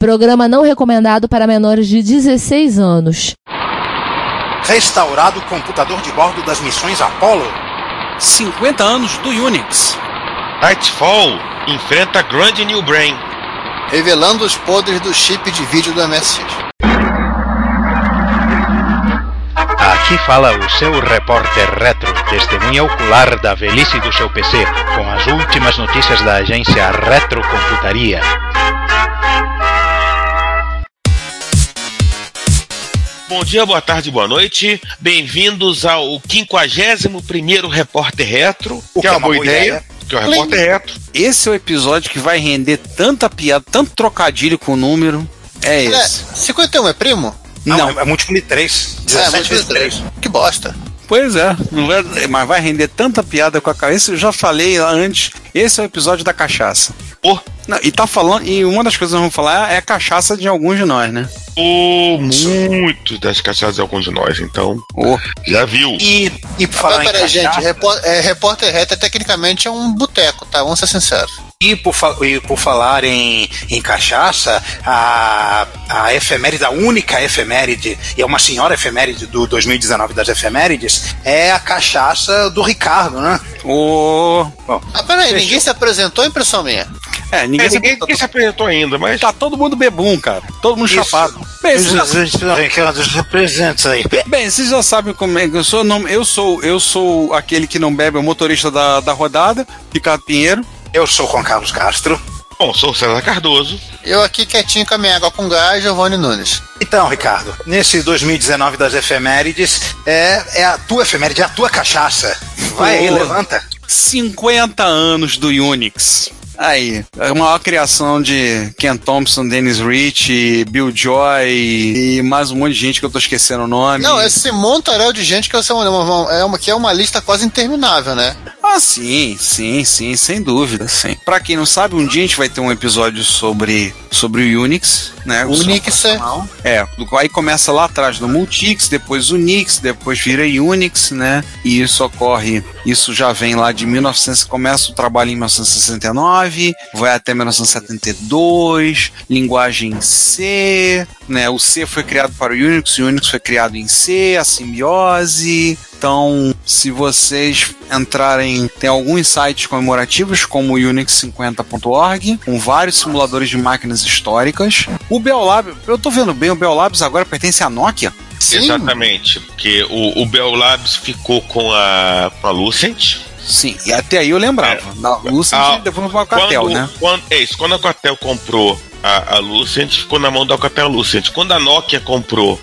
Programa não recomendado para menores de 16 anos. Restaurado o computador de bordo das missões Apollo. 50 anos do Unix. Nightfall enfrenta Grand New Brain. Revelando os podres do chip de vídeo do MSX. Aqui fala o seu repórter retro, testemunha ocular da velhice do seu PC, com as últimas notícias da agência Retrocomputaria. Bom dia, boa tarde, boa noite. Bem-vindos ao 51º Repórter Retro, O que é uma boa ideia, que é o Repórter Retro. Esse é o episódio que vai render tanta piada, tanto trocadilho com o número. É É, esse. 51 é primo? Não, Não. é, é múltiplo de 3. É, 17 múltiplo vezes de três. 3. Que bosta. Pois é, vai- mas vai render tanta piada com a cabeça. Eu já falei lá antes. Esse é o episódio da cachaça. Pô, Não, e tá falando, e uma das coisas que nós vamos falar é a cachaça de alguns de nós, né? pô, muito das cachaças de alguns de nós, então Ô, já viu. E, e por falar Mas em peraí, gente, cachaça, repó- é, repórter reto tecnicamente é um boteco, tá? Vamos ser sinceros. e, por, e por falar em, em cachaça, a, a efeméride, a única efeméride, e é uma senhora efeméride do 2019 das efemérides, é a cachaça do Ricardo, né? ô. Ah, peraí, ninguém se apresentou, impressão minha. É, ninguém, É, se- ninguém, ninguém se apresentou ainda, mas Tá todo mundo bebum, cara. Todo mundo Isso. chapado. Bem, vocês já, Representantes aí. bem, vocês já sabem como é que eu sou. Não, eu sou. Eu sou aquele que não bebe, é o motorista da, da rodada, Ricardo Pinheiro. Eu sou Juan Carlos Castro. bom, sou o César Cardoso. Eu aqui quietinho com a minha água com gás, Giovanni Nunes. Então, Ricardo, nesse 2019 das efemérides, é, é a tua efeméride, é a tua cachaça. Vai aí, levanta. 50 anos do Unix. Aí, a maior criação de Ken Thompson, Dennis Rich, Bill Joy e mais um monte de gente que eu tô esquecendo o nome. Não, esse montaréu de gente que é uma, uma- é uma, que é uma lista quase interminável, né? Ah, sim, sim, sim, sem dúvida, sim. Pra quem não sabe, um dia a gente vai ter um episódio sobre, sobre o Unix, né? O Unix é. É, do- aí começa lá atrás no Multix, depois Unix, depois vira Unix, né? E isso ocorre, isso já vem lá de 1900, começa o trabalho em 1969, vai até 1972, linguagem C, né? O C foi criado para o Unix, o Unix foi criado em C, a simbiose. Então, se vocês entrarem, tem alguns sites comemorativos, como o Unix50.org, com vários simuladores de máquinas históricas. O Bell Lab, eu tô vendo bem, o Bell Labs agora pertence à Nokia? Sim. Exatamente, porque o, o Bell Labs ficou com a, com a Lucent. Sim, e até aí eu lembrava. Na Lucent Ah, e depois foi para a Alcatel, quando, né? quando- é isso, quando a Alcatel comprou a, a Lucent, ficou na mão da Alcatel Lucent. Quando a Nokia comprou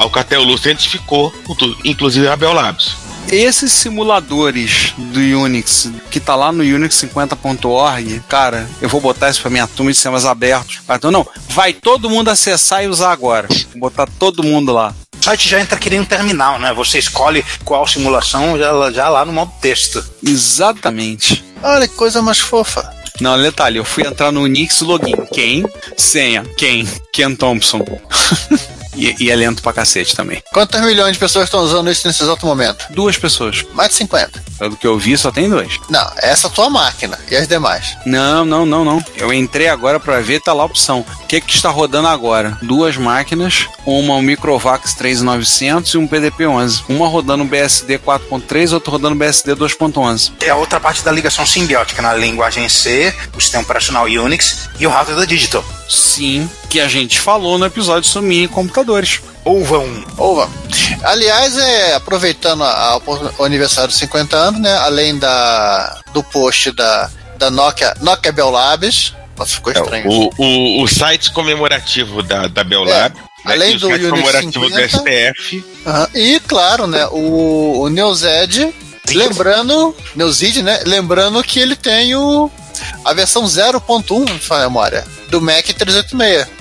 Alcatel Lucent, ficou com tudo, inclusive a Bell Labs. Esses simuladores do Unix, que tá lá no Unix50.org, cara, eu vou botar isso pra minha turma de sistemas abertos. Ah, Então, não, vai todo mundo acessar e usar agora. Vou botar todo mundo lá. O site já entra querendo um terminal, né? Você escolhe qual simulação já, já lá no modo texto. Exatamente. Olha que coisa mais fofa. Não, detalhe, eu fui entrar no Unix login. Quem? Senha. Quem? Ken Thompson. e, e é lento pra cacete também. Quantos milhões de pessoas estão usando isso nesse exato momento? Duas pessoas. Mais de 50. Pelo que eu vi, só tem dois. Não, essa é a tua máquina. E as demais? Não, não, não, não. Eu entrei agora pra ver, tá lá a opção. O que que está rodando agora? Duas máquinas, uma um Microvax 3900 e um PDP-11. Uma rodando BSD 4.3, outra rodando BSD 2.11. É a outra parte da ligação simbiótica na linguagem C, o sistema operacional Unix e o hardware da Digital. Sim, que a gente falou no episódio sobre mini computadores. Ouva um. Ouva. Aliás, é, aproveitando a- a- o aniversário dos 50 anos, né? Além da, do post da, da Nokia, Nokia Bell Labs. Nossa, ficou É, estranho. o, o, o site comemorativo da, da Bell É, Lab, né, além o do site Unix comemorativo 50. do STF. Aham. E, claro, né? O, o Neozed, lembrando, Neozid, né? Lembrando que ele tem o, a versão 0.1, de memória, do Mac 386.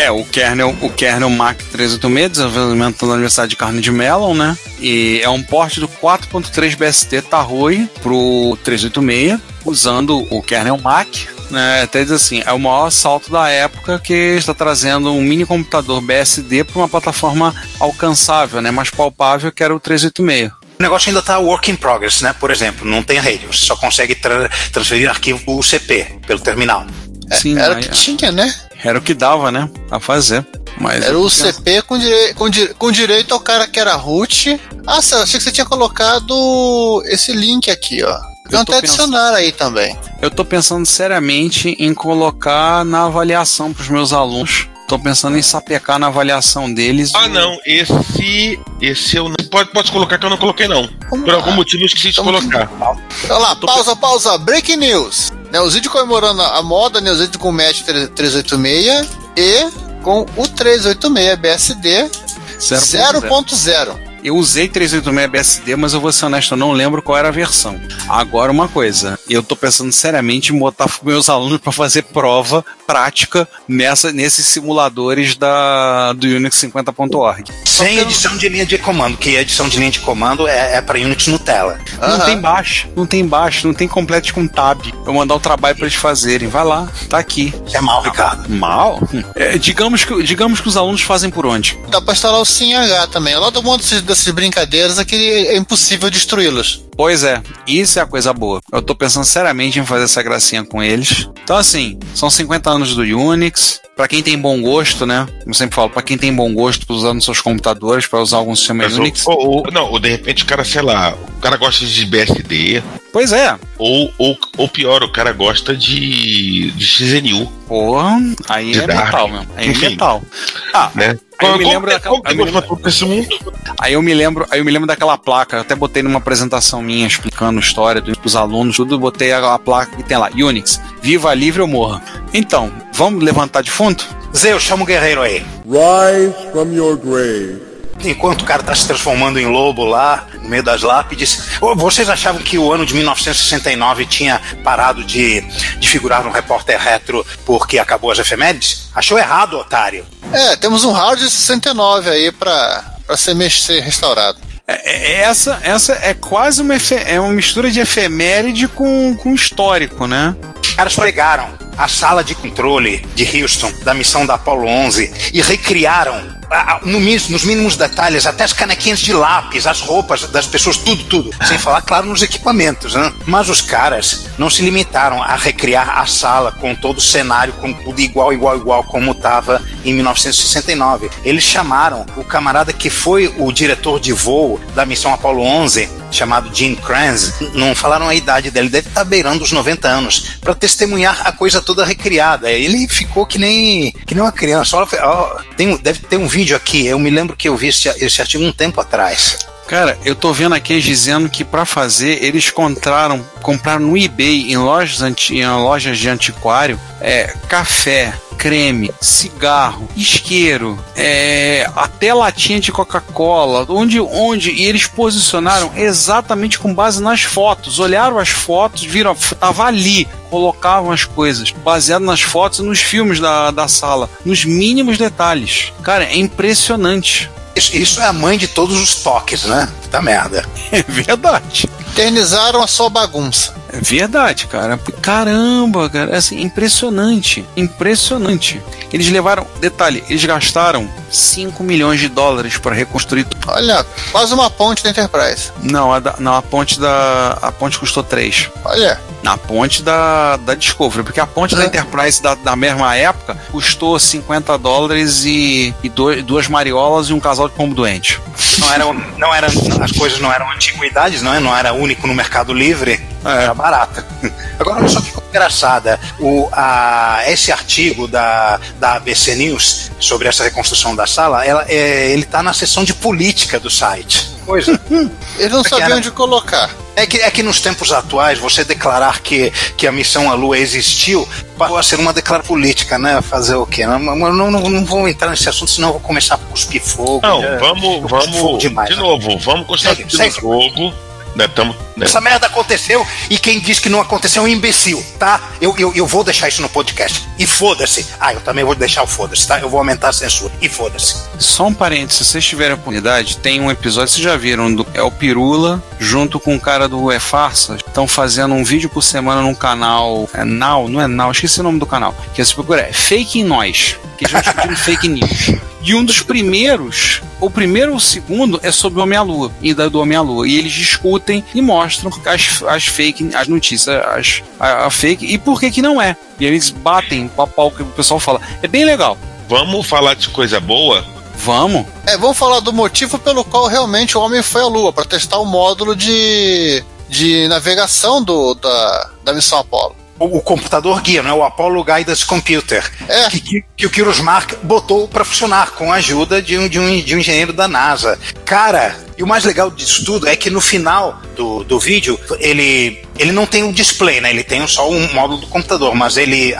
É, o kernel, o kernel Mac 386, desenvolvimento da Universidade de Carnegie Mellon, né? E é um porte do 4.3 BSD Tarroi pro 386, usando o kernel Mac. Né, até diz assim, é o maior salto da época que está trazendo um mini computador BSD para uma plataforma alcançável, né, mais palpável, que era o 386. O negócio ainda tá work in progress, né? Por exemplo, não tem rede, você só consegue tra transferir arquivo UCP pelo terminal. Sim, Era o aí- que tinha, né? Era o que dava, né? A fazer. Mas Era o CP com, direi- com, di- com direito ao cara que era root. Ah, Céu, achei que você tinha colocado esse link aqui, ó. Tô até adicionar aí também. Eu tô pensando seriamente em colocar na avaliação pros meus alunos. Tô pensando em sapecar na avaliação deles. Ah, o- não. Esse. Esse eu não. Pode, pode colocar que eu não coloquei, não. Vamos Por lá. algum motivo eu esqueci de Então, colocar. Olha lá, pausa, pausa, breaking news. Neuzid comemorando a moda Neuzid com o Match 386 e com o 386 BSD 0.0. 0.0. Eu usei 386 BSD, mas eu vou ser honesto, eu não lembro qual era a versão. Agora, uma coisa, eu tô pensando seriamente em botar meus alunos para fazer prova prática nessa, nesses simuladores da, do Unix 50.org. Sem edição de linha de comando, que a edição de linha de comando é, é para Unix Nutella. Não Aham. tem baixo, não tem baixo, não tem complete com tab. Eu mandar o trabalho para eles fazerem. Vai lá, tá aqui. É mal, Ricardo. Mal? É, digamos, que, digamos que os alunos fazem por onde? Dá pra instalar o SimH também. Lá do mundo desses, dessas brincadeiras é que é impossível destruí-los. Pois é, isso é a coisa boa. Eu tô pensando seriamente em fazer essa gracinha com eles. Então, assim, são 50 anos do Unix. Pra quem tem bom gosto, né? Eu sempre falo, pra quem tem bom gosto pra usar nos seus computadores, pra usar algum sistema Mas Unix. ou- ou- não, ou de repente o cara, sei lá, o cara gosta de BSD, Pois é. ou, ou, ou pior, o cara gosta de, de XNU, Porra, aí De é Dark. metal mesmo. Aí é Enfim. metal. Ah, né? Aí eu me lembro daquela- aí eu me? Aí eu lembro, aí eu me lembro daquela placa, eu até botei numa apresentação minha explicando a história dos alunos, tudo, botei aquela placa que tem lá, Unix, viva livre ou morra. Então, vamos levantar de fundo? Zeus, chama o guerreiro aí. Rise from your grave. Enquanto o cara tá se transformando em lobo lá, no meio das lápides. Vocês achavam que o ano de 1969 tinha parado de, de figurar no repórter retro porque acabou as efemérides? Achou errado, otário. É, temos um hard de 69 aí pra, pra ser, ser restaurado. É- é- essa, essa é quase uma, é uma mistura de efeméride com, com histórico, né? Os caras pegaram a sala de controle de Houston, da missão da Apollo 11, e recriaram, no mis- nos mínimos detalhes, até as canequinhas de lápis, as roupas das pessoas, tudo, tudo. Sem falar, claro, nos equipamentos, né? Mas os caras não se limitaram a recriar a sala com todo o cenário, com tudo igual, igual, igual, como estava em 1969. Eles chamaram o camarada que foi o diretor de voo da missão Apollo 11, chamado Jim Kranz, não falaram a idade dele, deve estar beirando os 90 anos, para testemunhar a coisa toda recriada. Ele ficou que nem, que nem uma criança. Olha, tem, deve ter um vídeo aqui, eu me lembro que eu vi esse, esse artigo um tempo atrás. Cara, eu tô vendo aqui dizendo que pra fazer eles compraram, compraram no eBay em lojas, anti, em lojas de antiquário é, café, creme, cigarro, isqueiro, é, até latinha de Coca-Cola, onde, onde e eles posicionaram exatamente com base nas fotos, olharam as fotos, viram, tava ali, colocavam as coisas, baseado nas fotos e nos filmes da, da sala, nos mínimos detalhes. Cara, é impressionante. Isso, é a mãe de todos os toques, né? Puta merda. É verdade. Eternizaram a sua bagunça. É verdade, cara. Caramba, cara. Assim, impressionante. Impressionante. Eles levaram. Detalhe, eles gastaram 5 milhões de dólares para reconstruir. Olha, quase uma ponte da Enterprise. Não, a, da- não, a ponte da. A ponte custou 3. Olha, Na ponte da, da Discovery, porque a ponte da. Enterprise da, da mesma época custou 50 dólares e, e dois- duas mariolas e um casal de pombo doente. Não eram, não eram, as coisas não eram antiguidades, não, é? não era único no Mercado Livre, É. era barata. Agora, olha só que coisa engraçada. O, a, esse artigo da, da ABC News sobre essa reconstrução da sala, ela, é, ele está na seção de política do site. Coisa. eles não Porque sabiam era- onde colocar. É que, é que nos tempos atuais, você declarar que, que a missão à Lua existiu passou a ser uma declaração política, né? Fazer o quê? Não, não, não, não vou entrar nesse assunto, senão eu vou começar a cuspir fogo. Não, Já- vamos, fogo vamos, demais, de né? novo, vamos continuar Segue, no segue. jogo. Né, tamo, né, Essa merda aconteceu e quem diz que não aconteceu é um imbecil, tá? Eu, eu, eu vou deixar isso no podcast. E foda-se. Ah, eu também vou deixar o foda-se, tá? Eu vou aumentar a censura. E foda-se. Só um parênteses, se vocês tiverem a oportunidade, tem um episódio, vocês já viram, do, é o Pirula, junto com o cara do É Farsa, estão fazendo um vídeo por semana num canal, é Now, não é Now, esqueci o nome do canal, que se procura é Fake Nós, que estão discutindo fake news. E um dos primeiros, o primeiro ou o segundo é sobre o Homem-à-Lua, e da do Homem-à-Lua. E eles discutem e mostram as, as fake, as notícias, as, a, a fake, e por que que não é. E eles batem o pau que o pessoal fala. É bem legal. Vamos falar de coisa boa? Vamos. É, vamos falar do motivo pelo qual realmente o homem foi à Lua, para testar o módulo de, de navegação do, da, da missão Apollo. O, o computador guia, né? o Apollo Guidance Computer, É. que, que, que o Kyrus Mark botou para funcionar com a ajuda de um, de, um, de um engenheiro da NASA. Cara, e o mais legal disso tudo é que no final do, do vídeo ele, ele não tem o display, né? Ele tem só um módulo do computador, mas ele,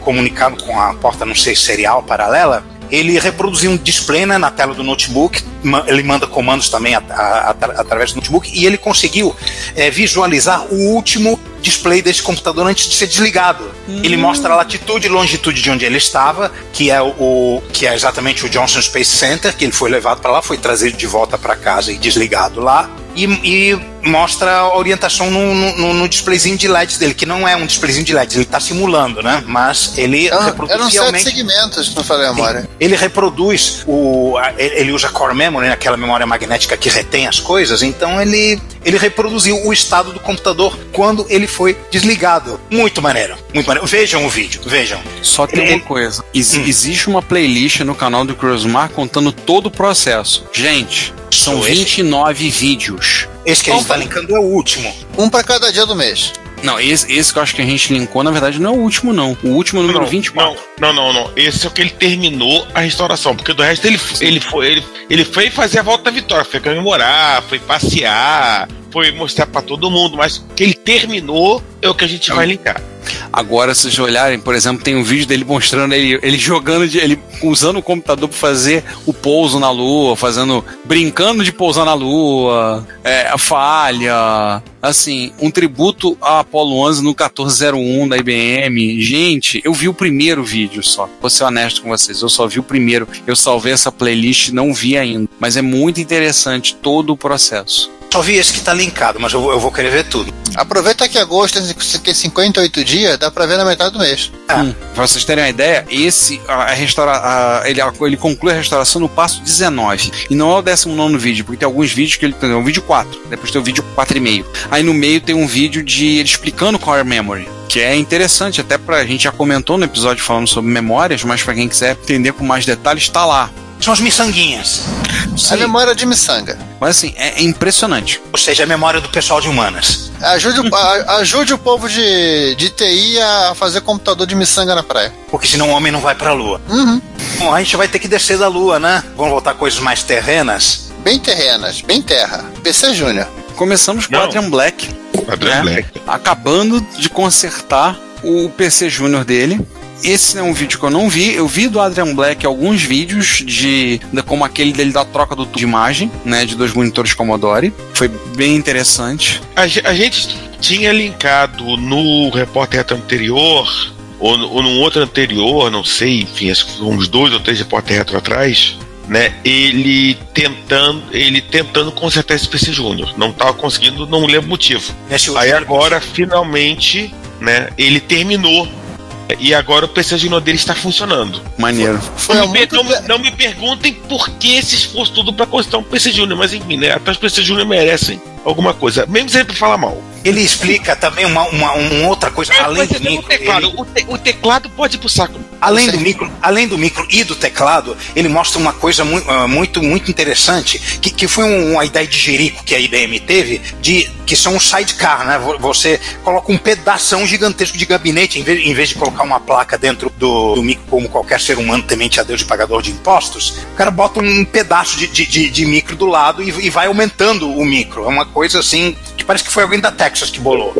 comunicado com a porta, não sei, serial paralela, ele reproduziu um display né, na tela do notebook, ele manda comandos também a- a- atra- através do notebook, e ele conseguiu eh, visualizar o último display desse computador antes de ser desligado. Ele mostra a latitude e longitude de onde ele estava, que é o- que é exatamente o Johnson Space Center, que ele foi levado para lá, foi trazido de volta para casa e desligado lá. E, e mostra a orientação no, no, no- displayzinho de LEDs dele, que não é um displayzinho de LEDs, ele está simulando, né? Mas ele Eram, reproduz eram sete fielmente. segmentos, se não falei a memória. Ele reproduz o. a- Ele ele usa core memory, né, aquela memória magnética que retém as coisas, então ele, ele reproduziu o estado do computador quando ele foi desligado. Muito maneiro, muito maneiro. Vejam o vídeo, vejam. Só tem Ele- uma coisa. Ex- Hum. Existe uma playlist no canal do Cruzmar contando todo o processo. Gente, são Só esse? 29 vídeos. Esse que a gente está linkando é o último. Um para cada dia do mês. Não, esse, esse que eu acho que a gente linkou, na verdade, não é o último, não. O último é o número não, 24. Não, não, não, não. Esse é o que ele terminou a restauração. Porque do resto ele, ele, foi, ele, ele foi fazer a volta da vitória. Foi comemorar, foi passear, foi mostrar pra todo mundo. Mas que ele terminou é o que a gente vai linkar. Agora, se vocês olharem, por exemplo, tem um vídeo dele mostrando ele, ele jogando, de, ele usando o computador para fazer o pouso na Lua, fazendo, brincando de pousar na Lua, é, a falha, assim, um tributo a Apollo 11 no 1401 da IBM. Gente, eu vi o primeiro vídeo só. Vou ser honesto com vocês, eu só vi o primeiro. Eu salvei essa playlist, não vi ainda, mas é muito interessante todo o processo. Só vi esse que está linkado, mas eu, vou- eu vou querer ver tudo. Aproveita que agosto tem- tem 58 dias, dá pra ver na metade do mês. Ah. Hum, pra vocês terem uma ideia, esse a, a restaura, a- ele, a- ele conclui a restauração no passo 19. E não é o 19 vídeo, porque tem alguns vídeos que ele tem um vídeo 4, depois tem o vídeo 4,5. Aí no meio tem um vídeo de ele explicando Core Memory. Que é interessante, até pra gente já comentou no episódio falando sobre memórias, mas pra quem quiser entender com mais detalhes, tá lá. São as miçanguinhas. A memória de miçanga. Mas assim, é, é impressionante. Ou seja, a memória do pessoal de humanas. Ajude, o- a- ajude o povo de, de TI a fazer computador de miçanga na praia. Porque senão o homem não vai pra lua. Uhum. Bom, a gente vai ter que descer da lua, né? Vamos voltar a coisas mais terrenas. Bem terrenas, bem terra. PC Júnior. Começamos com o. Adrian Black. Adrian É. Black. acabando de consertar o PC Júnior dele. Esse é um vídeo que eu não vi. Eu vi do Adrian Black alguns vídeos de, de como aquele dele da troca do de imagem, né, de dois monitores Commodore. Foi bem interessante. A, a gente tinha linkado no repórter retro anterior, ou, no- ou num outro anterior, não sei, enfim, acho que uns dois ou três repórter retro atrás, né? Ele tentando, ele tentando consertar esse PC Júnior. Não estava conseguindo, não lembro o motivo. Aí agora, finalmente, né, ele terminou. E agora o PC Júnior dele está funcionando. Maneiro. Foi não, há me, muito não, me- tempo. não me perguntem por que esse esforço todo para consertar um PC Júnior, mas enfim, né? Até os PC Júnior merecem alguma coisa. Mesmo sempre falar mal. Ele explica também uma, uma, uma outra coisa, além Mas do é micro. teclado. ele- O, te- o teclado pode ir pro saco. além, do micro, além do micro e do teclado, ele mostra uma coisa mu- ah, muito, muito interessante, que, que foi um- uma ideia de jerico que a IBM teve, de que são os sidecar, né? Vo- Você coloca um pedação gigantesco de gabinete, em vez, em vez de colocar uma placa dentro do, do micro, como qualquer ser humano temente a Deus de pagador de impostos, o cara bota um pedaço de, de, de- de micro do lado e, e vai aumentando o micro. É uma coisa assim, que parece que foi alguém da Texas que bolou.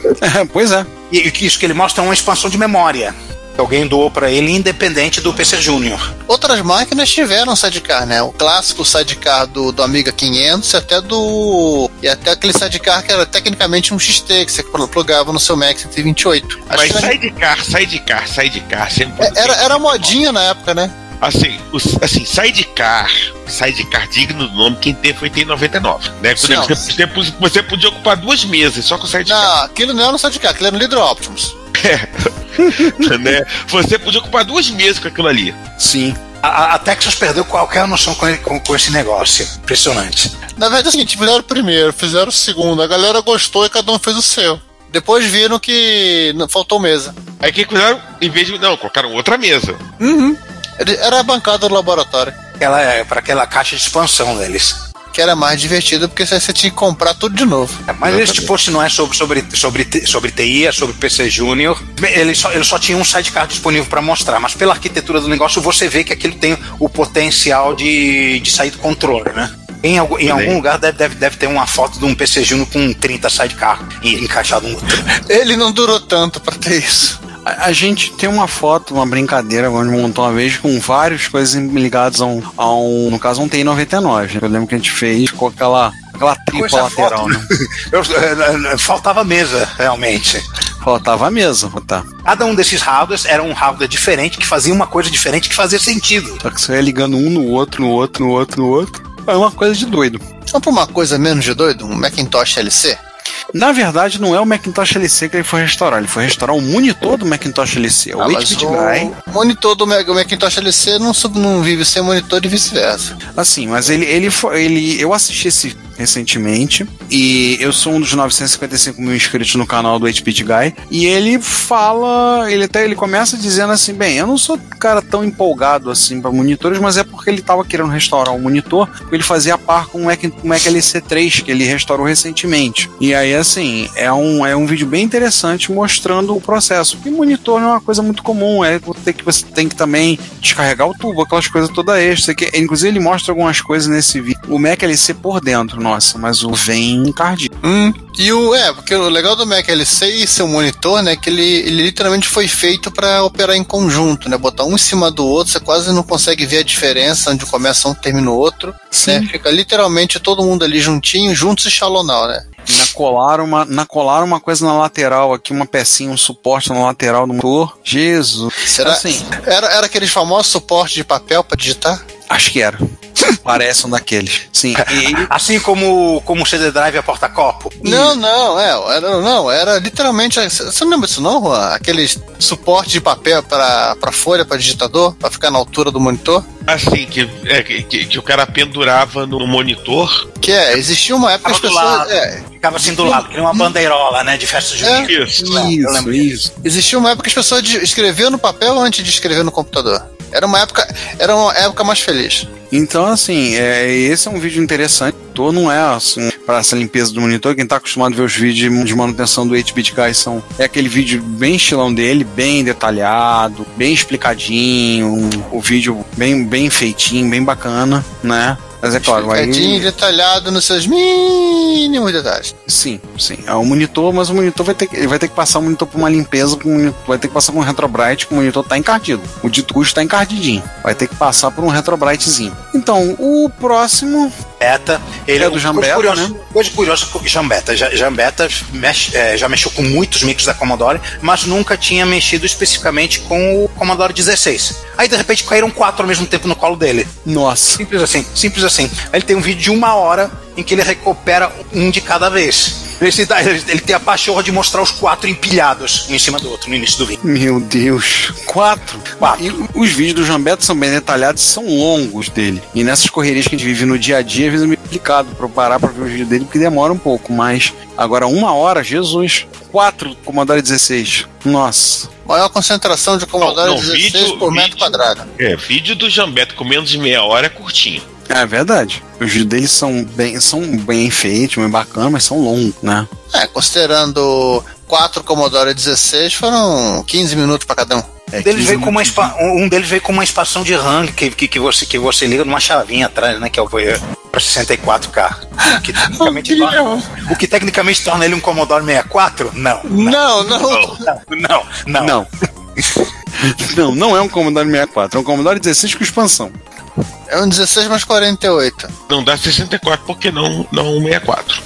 pois é. E isso que ele mostra é uma expansão de memória. Que alguém doou para ele, independente do PC Júnior. Outras máquinas tiveram sidecar, né? O clássico sidecar do, do Amiga 500 e até do. E até aquele sidecar que era tecnicamente um XT, que você plugava no seu Mac 128. Acho Mas que sidecar, sidecar, sidecar, sempre. é, era, era modinha na época, né? Assim, os, assim, sidecar, sidecar digno do nome, quem teve foi tem em 99. Né? Exemplo, você, você- podia ocupar duas mesas só com sidecar. Não, aquilo não era um sidecar, aquilo era um Leader Optimus. né? Você podia ocupar duas mesas com aquilo ali. Sim. A, a Texas perdeu qualquer noção com, com, com esse negócio. Impressionante. Na verdade é o seguinte, fizeram o primeiro, fizeram o segundo, a galera gostou e cada um fez o seu. Depois viram que não- faltou mesa. Aí o que fizeram? Em vez de. Não, colocaram outra mesa. Ele- Era a bancada do laboratório, Aquela, é, para aquela caixa de expansão deles. que era mais divertido porque você tinha que comprar tudo de novo. É, Mas esse post não é sobre, sobre, sobre, sobre TI, é sobre PC Júnior. Ele só, ele só tinha um sidecar disponível para mostrar, mas pela arquitetura do negócio você vê que aquilo tem o potencial de, de sair do controle, né? Em, algum, em algum lugar deve, deve, deve ter uma foto de um PC Júnior com 30 sidecar en- encaixado no outro. Ele não durou tanto pra ter isso. A, a gente tem uma foto, uma brincadeira, onde montou uma vez com várias coisas ligadas a um, a um no caso, um TI-99. né? Eu lembro que a gente fez com aquela, aquela tripla lateral, foto, né? Eu- eh, eh, faltava mesa, realmente. Faltava a mesa, tá. Cada um desses hardwares era um hardware diferente que fazia uma coisa diferente que fazia sentido. Só que você ia ligando um no outro, no outro, no outro, no outro. É uma coisa de doido. Vamos pra uma coisa menos de doido? Um Macintosh LC? Na verdade, não é o Macintosh LC que ele foi restaurar, ele foi restaurar o monitor do Macintosh LC, o Ah, mas 8-bit Guy. o monitor do Macintosh LC não, sub- não vive sem monitor e vice-versa. Assim, mas ele, ele, foi- ele. Eu assisti esse recentemente e eu sou um dos 955 mil inscritos no canal do 8-Bit Guy e ele fala, ele até ele começa dizendo assim, bem, eu não sou cara tão empolgado assim para monitores, mas é porque ele tava querendo restaurar o monitor, porque ele fazia par com o Mac, o Mac LC3 que ele restaurou recentemente. E aí assim, é um, é um vídeo bem interessante mostrando o processo. Porque monitor não é uma coisa muito comum, é você tem que você tem que também descarregar o tubo, aquelas coisas toda extra. Que, inclusive ele mostra algumas coisas nesse vídeo. O Mac LC por dentro, nossa, mas o vem encardido. Hum, e o. É, porque o legal do Mac LC e seu monitor, né, que ele, ele literalmente foi feito pra operar em conjunto, né? Botar um em cima do outro, você quase não consegue ver a diferença onde começa um termina o outro. Né? Fica literalmente todo mundo ali juntinho, juntos e shalonal, né? Na colar uma, na colar uma coisa na lateral aqui, uma pecinha, um suporte na lateral do motor. Jesus. Será? Assim, Era, era aqueles famosos suportes de papel pra digitar? Acho que era. Parece um daqueles. Sim. E, Assim como, como o CD Drive e a porta-copo. Não, não, é, era, não, era literalmente. Você não lembra disso, não, Juan? Aqueles suporte de papel pra, pra folha, pra digitador, pra ficar na altura do monitor? Assim, que, é, que, que- o cara pendurava no monitor. Que é, existia uma época que as pessoas. É, Ficava assim do lado, que nem uma bandeirola, né? De festa junina. Isso. Eu lembro isso. existia uma época que as pessoas de- escreviam no papel antes de escrever no computador. Era uma época, era uma época mais feliz. Então, assim, é, esse é um vídeo interessante. Tô, não é assim, para essa limpeza do monitor. Quem tá acostumado a ver os vídeos de manutenção do 8-bit Guy são. É aquele vídeo bem estilão dele, bem detalhado, bem explicadinho. um- o vídeo bem, bem feitinho, bem bacana, né? Mas é claro, Explicadinho, aí. detalhado nos seus mínimos detalhes. Sim, sim. É o monitor, mas o monitor vai ter que, ele vai ter que passar o monitor por uma limpeza, vai ter que passar por um retrobrite, que o monitor tá encardido. O dito custo tá encardidinho. Vai ter que passar por um retrobritezinho. Então, o próximo Beta. Ele É do Jambeta, coisa curiosa, né? Coisa curiosa, Jambeta. Ja- Jambeta mexe- é, já mexeu com muitos micros da Commodore, mas nunca tinha mexido especificamente com o Commodore 16. Aí de repente caíram quatro ao mesmo tempo no colo dele. Nossa. Simples assim, simples assim. Aí ele tem um vídeo de uma hora em que ele recupera um de cada vez. Ele, tem a pachorra de mostrar os quatro empilhados um em cima do outro no início do vídeo. Meu Deus. Quatro. Quatro. E os vídeos do Jambeto são bem detalhados e são longos dele. E nessas correrias que a gente vive no dia a dia, às vezes é meio complicado pra eu parar pra ver os vídeos dele, porque demora um pouco. Mas agora, uma hora, Jesus. Quatro Commodore 16. Nossa. Maior concentração de Commodore Não, não, 16 vídeo- por metro vídeo- quadrado. É, vídeo do Jambeto com menos de meia hora é curtinho. É verdade. Os vídeos dele são bem, são bem feitos, bem bacanas, mas são longos, né? É, considerando quatro Commodore 16, foram 15 minutos pra cada um. É, Um deles 15 veio com uma um deles veio com uma expansão de RAM que, que, que você, que você liga numa chavinha atrás, né? Que é o para 64K. O que, tecnicamente torna, o que tecnicamente torna ele um Commodore 64? Não. Não, não. Não, não, não. Não. não, não é um Commodore 64, é um Commodore 16 com expansão. É um 16 mais 48. Não dá 64, porque não, não 64.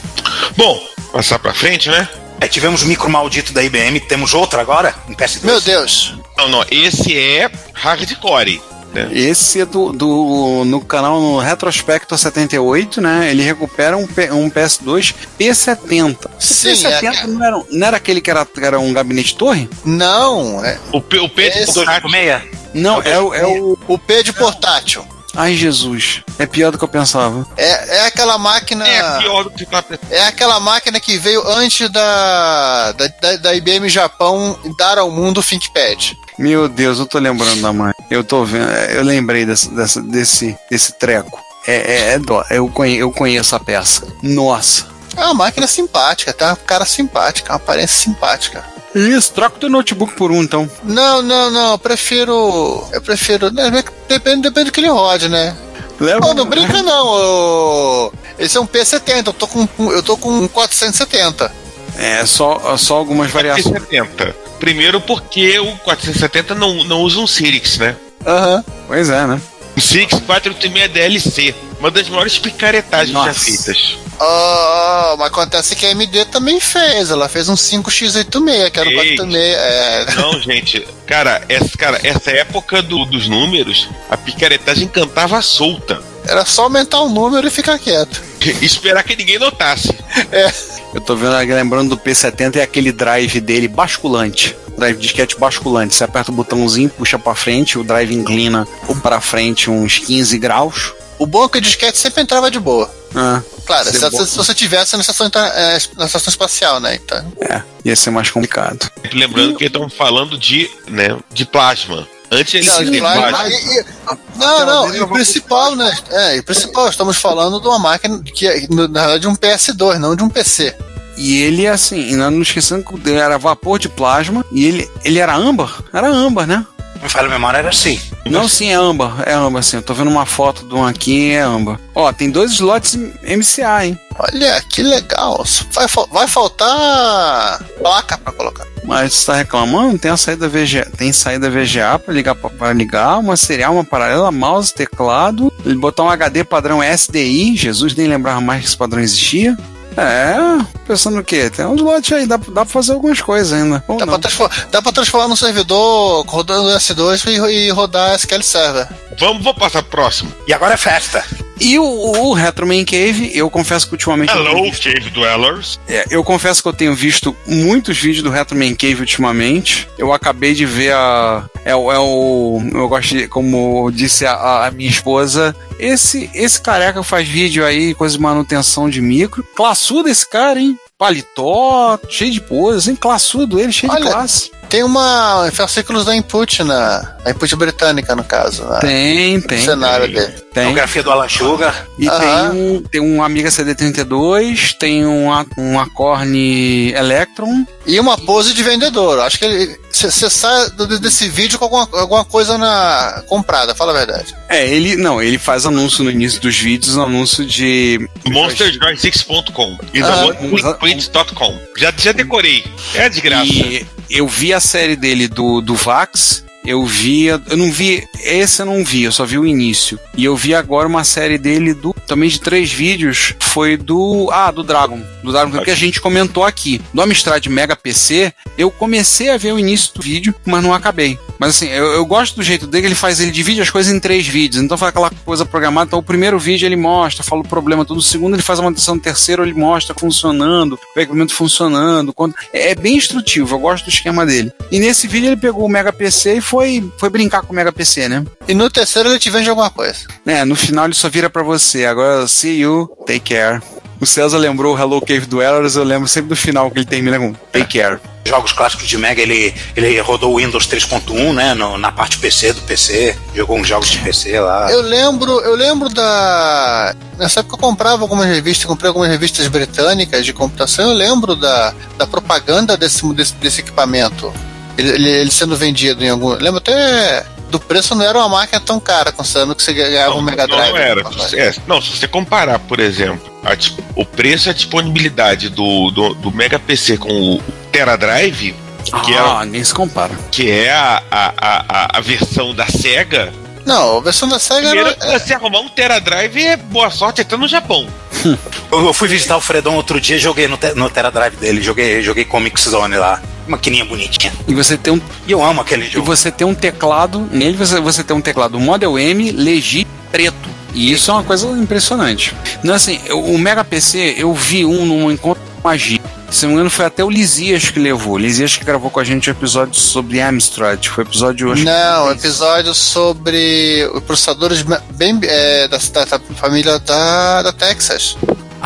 Bom, passar pra frente, né? É, tivemos o micro maldito da IBM, temos outro agora, em PS2. Meu Deus. Não, não, esse é hardcore. Né? Esse é do, do no canal no Retrospecto 78, né? Ele recupera um, P- um PS2 P70. Sim, P70 é- não, era, não era aquele que era, que era um gabinete torre? Não, é, O, P- o P Esse- O 256? Não, é, o- é o. O P de portátil. Ai, Jesus. É pior do que eu pensava. É, é aquela máquina. É pior do que tá pensando. É aquela máquina que veio antes da, da, da, da IBM Japão dar ao mundo o ThinkPad. Meu Deus, eu tô lembrando da mãe. Eu tô vendo. Eu lembrei desse, dessa- desse, desse treco. É, é, é dó. Eu, conhe, eu conheço a peça. Nossa. É uma máquina simpática, tá? Cara simpática, uma aparência simpática. Isso, troca o teu notebook por um, então. Não, não, não, eu prefiro. Eu prefiro. né, Depende, depende do que ele rode, né? Leva. Não, não brinca não. Esse é um P70, eu tô com, eu tô com um 470. É, só, só algumas variações. 470. Primeiro porque o 470 não, não usa um Sirix, né? Aham. Pois é, né? O Sirix 486 DLC. Uma das maiores picaretagens já Nossa. feitas. Ah, mas acontece que a AMD também fez. Ela fez um 5x86, que era o Ei. 486. É. Não, gente, cara, essa, cara, essa época do- dos números, a picaretagem cantava solta. Era só aumentar o número e ficar quieto. E esperar que ninguém notasse. Eu tô vendo, lembrando do P70 é aquele drive dele basculante. Drive disquete basculante. Você aperta o botãozinho, puxa pra frente, o drive inclina pra frente uns 15 graus. O bom é que o disquete sempre entrava de boa. Ah, Claro, se, bom. se você tivesse na estação, é, na estação espacial, né? Então. é, ia ser mais complicado. Lembrando que estamos falando de, né, de plasma. Antes ele Não, se de plasma. e- e- não, não, e o principal, né? É, e o principal, estamos falando de uma máquina que é, na verdade, de um PS2, não de um PC. E ele, assim, não não esquecendo que ele era vapor de plasma. E ele, ele era âmbar? Era âmbar, né? Me fala a memória, era assim. Não, sim, é âmbar. É âmbar, sim. Eu tô vendo uma foto de um aqui, é âmbar. Ó, tem dois slots MCA, hein? Olha, que legal. Vai, vai faltar placa pra colocar. Mas você tá reclamando? Tem a saída VGA, tem saída VGA para ligar para ligar, uma serial, uma paralela, mouse, teclado, ele botar um HD padrão SDI, Jesus nem lembrava mais que esse padrão existia. É, pensando o quê? Tem um slot aí, dá, dá pra fazer algumas coisas ainda. Ou Dá não. pra, transfor- dá pra transformar num servidor rodando S2 e, e rodar SQL Server. Vamos, vou passar pro próximo. E agora é festa. E o, o Retro Man Cave, eu confesso que ultimamente. eu tenho Hello, visto- Cave Dwellers. É, eu confesso que eu tenho visto muitos vídeos do Retro Man Cave ultimamente. Eu acabei de ver a. É, o- é o. Eu gosto de. Como disse a, a minha esposa. Esse, esse careca faz vídeo aí, coisa de manutenção de micro. Classudo esse cara, hein? Paletó, cheio de poses, hein? Classudo ele, cheio de Olha, classe. Tem uma fascículos da Input na. A Input britânica, no caso. na- Tem, no tem. cenário dele. Tem. Biografia do Alan Sugar. E Aham. tem um, tem um Amiga CD32, tem um, um Acorn Electron. E uma pose de vendedor. Acho que ele. Você sai desse vídeo com alguma, alguma coisa na comprada, fala a verdade. É, ele. Não, ele faz anúncio no início dos vídeos, um anúncio de. MonsterJoy6.com e Ah. Já, já decorei. É de graça. E eu vi a série dele do, do Vax. Eu vi. Eu não vi. Esse eu não vi, eu só vi o início. E eu vi agora uma série dele do. Também de três vídeos. Foi do. Ah, do Dragon. Do Dragon que a gente comentou aqui. Do Amstrad Mega PC, eu comecei a ver o início do vídeo, mas não acabei. Mas assim, eu, eu gosto do jeito dele, ele faz, ele divide as coisas em três vídeos. Então faz aquela coisa programada. Então o primeiro vídeo ele mostra, fala o problema todo. O segundo ele faz a manutenção. No terceiro ele mostra funcionando, o equipamento funcionando. Quando... É, é bem instrutivo, eu gosto do esquema dele. E nesse vídeo ele pegou o Mega PC e foi, foi brincar com o Mega PC, né? E no terceiro ele te vende alguma coisa. É, no final ele só vira pra você. Agora, see you, take care. O César lembrou o Hello Cave Dwellers, eu lembro sempre do final que ele termina com take care. Jogos clássicos de Mega, ele, ele rodou o Windows 3.1, né? no- na parte PC do PC. Jogou uns jogos de PC lá. Eu lembro, eu lembro da. Nessa época eu comprava algumas revistas, comprei algumas revistas britânicas de computação, eu lembro da, da propaganda desse, desse, desse equipamento. Ele, ele- ele sendo vendido em algum. eu Lembro até do preço não era uma máquina tão cara, considerando que você ganhava um Mega não, Drive. não era. É, não, se você comparar, por exemplo, a o preço e a disponibilidade do, do, do Mega PC com o Tera Drive, que ah, é, nem se compara. que é a, a, a, a- a versão da SEGA, Não, a versão da Sega primeiro era. você arrumar um Tera Drive é boa sorte até no Japão. Eu, eu fui visitar o Fredon outro dia joguei no, te, no Tera Drive dele. Joguei, joguei Comic Zone lá. Maquininha bonitinha. E você tem um, E eu amo aquele e jogo. você tem um teclado, nele você, você tem um teclado Model M, legítimo, preto. E isso é uma coisa impressionante. Não, assim, o Mega PC, eu vi um num encontro magia. Se não me engano, foi até o Lisias que levou. Lisias que gravou com a gente o episódio sobre Amstrad. Foi o episódio que Não, episódio sobre os processadores bem é, da, da- da família da, da Texas.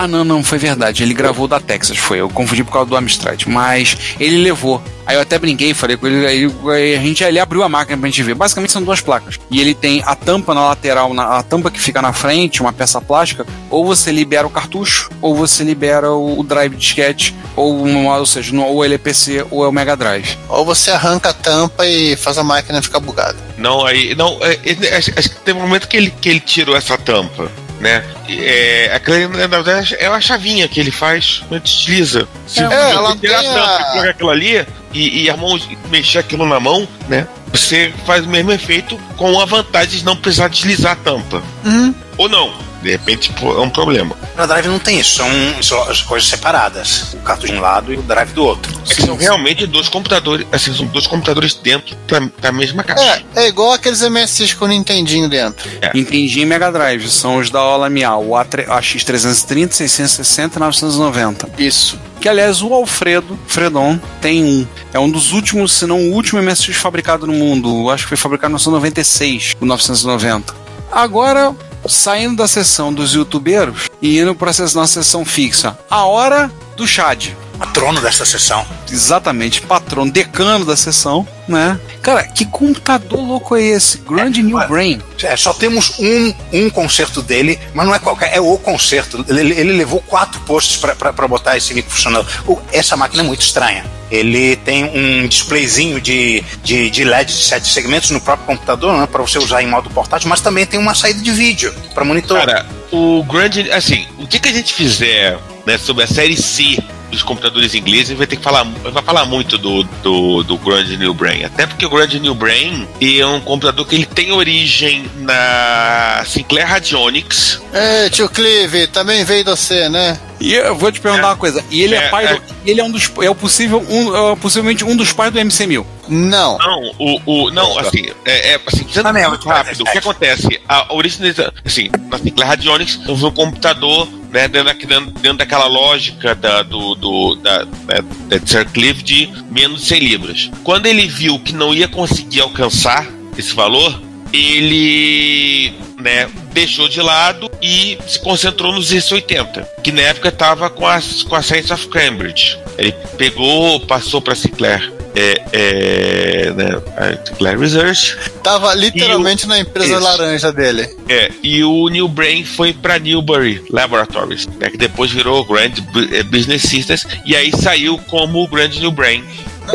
Ah, não, não, foi verdade. Ele gravou da Texas, foi. Eu confundi por causa do Amstrad. Mas ele levou. Aí eu até brinquei, falei com ele. Aí, a gente ele abriu a máquina pra gente ver. Basicamente são duas placas. E ele tem a tampa na lateral, na, a tampa que fica na frente, uma peça plástica. Ou você libera o cartucho, ou você libera o, o drive disquete, ou, uma- ou seja, no- ou ele é PC ou é o Mega Drive. Ou você arranca a tampa e faz a máquina ficar bugada. Não, aí. Não, é, é, acho, acho que teve um momento que ele, que ele tirou essa tampa. Né? É, aquela, na verdade, é uma chavinha que ele faz, a gente utiliza. Se É, você ela a tem tampa a- e colocar aquilo ali e, e a mão mexer aquilo na mão, né? Você faz o mesmo efeito com a vantagem de não precisar deslizar a tampa. Uhum. Ou não. De repente pô, é um problema. O drive não tem isso, são, são as coisas separadas. O cartucho de um lado e o drive do outro. É que são realmente dois computadores, assim, são dois computadores dentro da, da mesma caixa. É, é igual aqueles MSX com o Nintendinho dentro. Nintendinho e Mega Drive são os da Ola Miau, o A3 AX330, 660 e 990. Isso. Que aliás o Alfredo Fredon tem um. É um dos últimos, se não o último MSX fabricado no mundo. Acho que foi fabricado em 1996, o 990. Agora, saindo da sessão dos youtubeiros e indo para a nossa sessão fixa. A hora do Chad. Patrono dessa sessão. Exatamente, patrono, decano da sessão, né? Cara, que computador louco é esse? Grand New olha, Brain. É, só temos um, um concerto dele, mas não é qualquer, é o concerto. Ele, ele levou quatro posts para botar esse micro funcionando. Essa máquina é muito estranha. Ele tem um displayzinho de, de, de LED de sete segmentos no próprio computador, né, para você usar em modo portátil, mas também tem uma saída de vídeo para monitor. Cara, o grande. Assim, o que, que a gente fizer né, sobre a série C dos computadores ingleses, vai ter que falar, vai falar muito do, do, do Grand New Brain. Até porque o Grand New Brain é um computador que ele tem origem na Sinclair Radionics. É, tio Clive, também veio você, né? E eu vou te perguntar É. uma coisa. E ele é, É, pai é. do. Ele é um dos. É o possível. Um, é possivelmente um dos pais do MC1000. Não. Não, o, o não, assim, é, é assim, é muito rápido, o que acontece? A origem, assim, na Sinclair Radionics, houve um computador, né, dentro, dentro, daquela lógica da, do, do, da, da, da Sir Cliff de menos de 100 libras. Quando ele viu que não ia conseguir alcançar esse valor, ele, né, deixou de lado e se concentrou nos Z80, que na época estava com a, com a Science of Cambridge. Ele pegou, passou para Sinclair. É, é, né, a Sinclair Research Tava literalmente na empresa Isso. laranja dele. é, e o New Brain foi para Newbury Laboratories, né, que depois virou Grand eh, Business Systems e aí saiu como o Grand New Brain.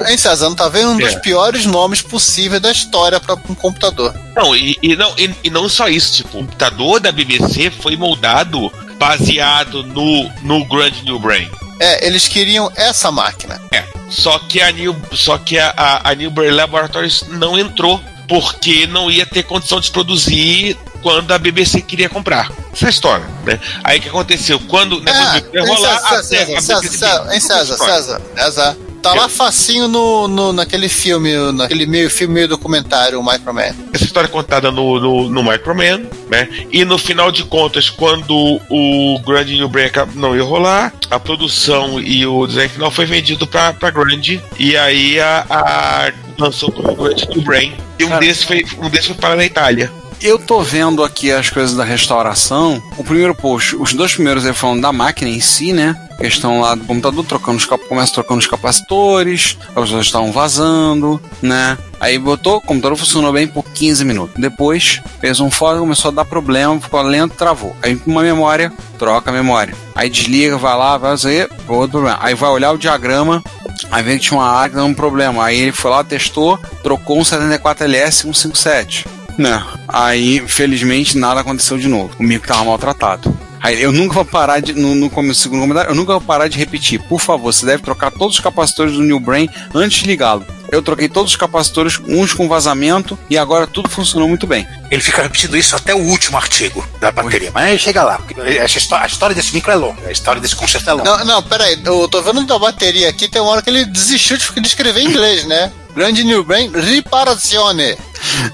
Hein, César, não tá vendo um dos É. piores nomes possíveis da história para um computador. Não, e, e não, e, e não só isso, tipo, o computador da BBC foi moldado baseado no, no Grand New Brain. É, eles queriam essa máquina. É, só que a New, só que a, a, a Newbury Laboratories não entrou porque não ia ter condição de produzir quando a BBC queria comprar. Essa é a história, né? Aí o que aconteceu? Quando Ah, quando ia hein, rolar, César, a- César, a César, BBC César, César. César, César. Tá lá facinho no, no, naquele filme, naquele meio filme, meio documentário, o Microman. essa história é contada no, no, no Microman, né? E no final de contas, quando o Grand New Brain acab- não ia rolar, a produção e o design final foi vendido pra, pra Grand, e aí a, a lançou como Grand New Brain. E um desses foi, um desses foi para a Itália. Eu tô vendo aqui as coisas da restauração. O primeiro post, os dois primeiros é falando da máquina em si, né? Questão lá do computador, trocando os começa trocando os capacitores, as pessoas estavam vazando, né? Aí botou, o computador funcionou bem por 15 minutos. Depois, fez um fórum, começou a dar problema, ficou lento, travou. Aí uma memória, troca a memória. Aí desliga, vai lá, vai fazer, outro problema. Aí vai olhar o diagrama, Aí veio que tinha uma área que dava um problema. Aí ele foi lá, testou, trocou um 74LS 157. Né? Aí, felizmente, nada aconteceu de novo. O micro tava maltratado. Aí eu nunca vou parar de. No, no come- segundo comentário, eu nunca vou parar de repetir. Por favor, você deve trocar todos os capacitores do New Brain antes de ligá-lo. Eu troquei todos os capacitores, uns com vazamento, e agora tudo funcionou muito bem. Ele fica repetindo isso até o último artigo da bateria. Mas chega lá. porque a história desse micro é longa. A história desse concerto é longa. Não, não, peraí, eu tô vendo da bateria aqui, tem uma hora que ele desistiu de de escrever em inglês, né? Grande New Brain, riparazione.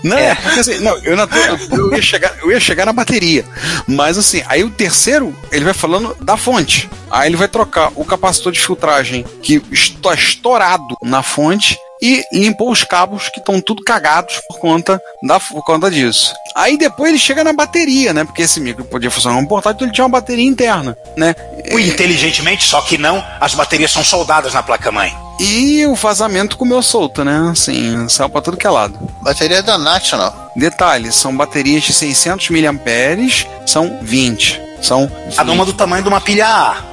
Não, É. porque assim, não, eu, não eu ia chegar, eu ia chegar na bateria. Mas assim, aí o terceiro, ele vai falando da fonte. Aí ele vai trocar o capacitor de filtragem que está estourado na fonte e limpou os cabos que estão tudo cagados por conta, da, por conta disso. Aí depois ele chega na bateria, né? Porque esse micro podia funcionar como portátil, então ele tinha uma bateria interna, né? Inteligentemente, só que não, as baterias são soldadas na placa-mãe. E o vazamento comeu solto, né? Assim, saiu pra tudo que é lado. Bateria da National. Detalhe, são baterias de 600 mAh, são 20. São 20, Cada uma do tamanho de uma pilha A.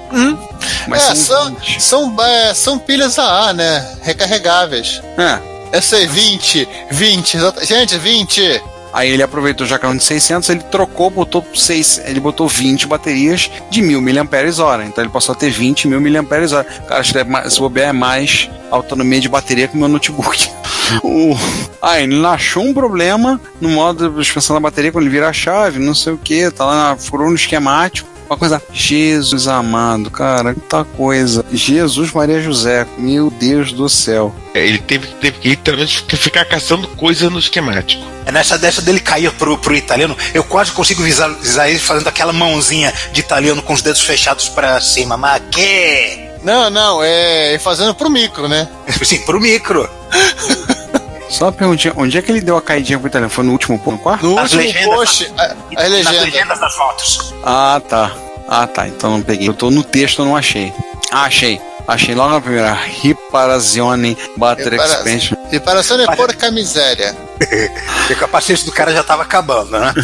mas é, são são, 20. são, é, são pilhas AA, né? Recarregáveis. É. Eu sei, 20, 20, exata- gente, 20. Aí ele aproveitou já que era um de 600, ele trocou, botou 6, ele botou 20 baterias de 1000 mAh. Então ele passou a ter 20 mil mAh. Cara, é mais- se bobear é mais autonomia de bateria que o meu notebook. O... Ah, ele achou um problema no modo de expansão da bateria quando ele vira a chave, não sei o que, tá lá, furou no esquemático. Uma coisa, Jesus amado, cara, muita coisa. Jesus Maria José, meu Deus do céu. É, Ele teve, teve que literalmente ficar caçando coisa no esquemático. É nessa dessa dele cair pro, pro italiano, eu quase consigo visualizar ele fazendo aquela mãozinha de italiano com os dedos fechados pra cima. Mas que? Não, não, é fazendo pro micro, né? Sim, pro micro. Só uma perguntinha, onde é que ele deu a caidinha pro italiano? Foi no último ponto? No quarto? No As último legendas, post, a, a Nas legenda. legendas das fotos. Ah, tá. Ah, tá. Então não peguei. Eu tô no texto, eu não achei. Ah, achei. Achei logo na primeira. Riparazione Battery Repara- Expansion. Reparação é porca miséria. E o capacete do cara já tava acabando, né?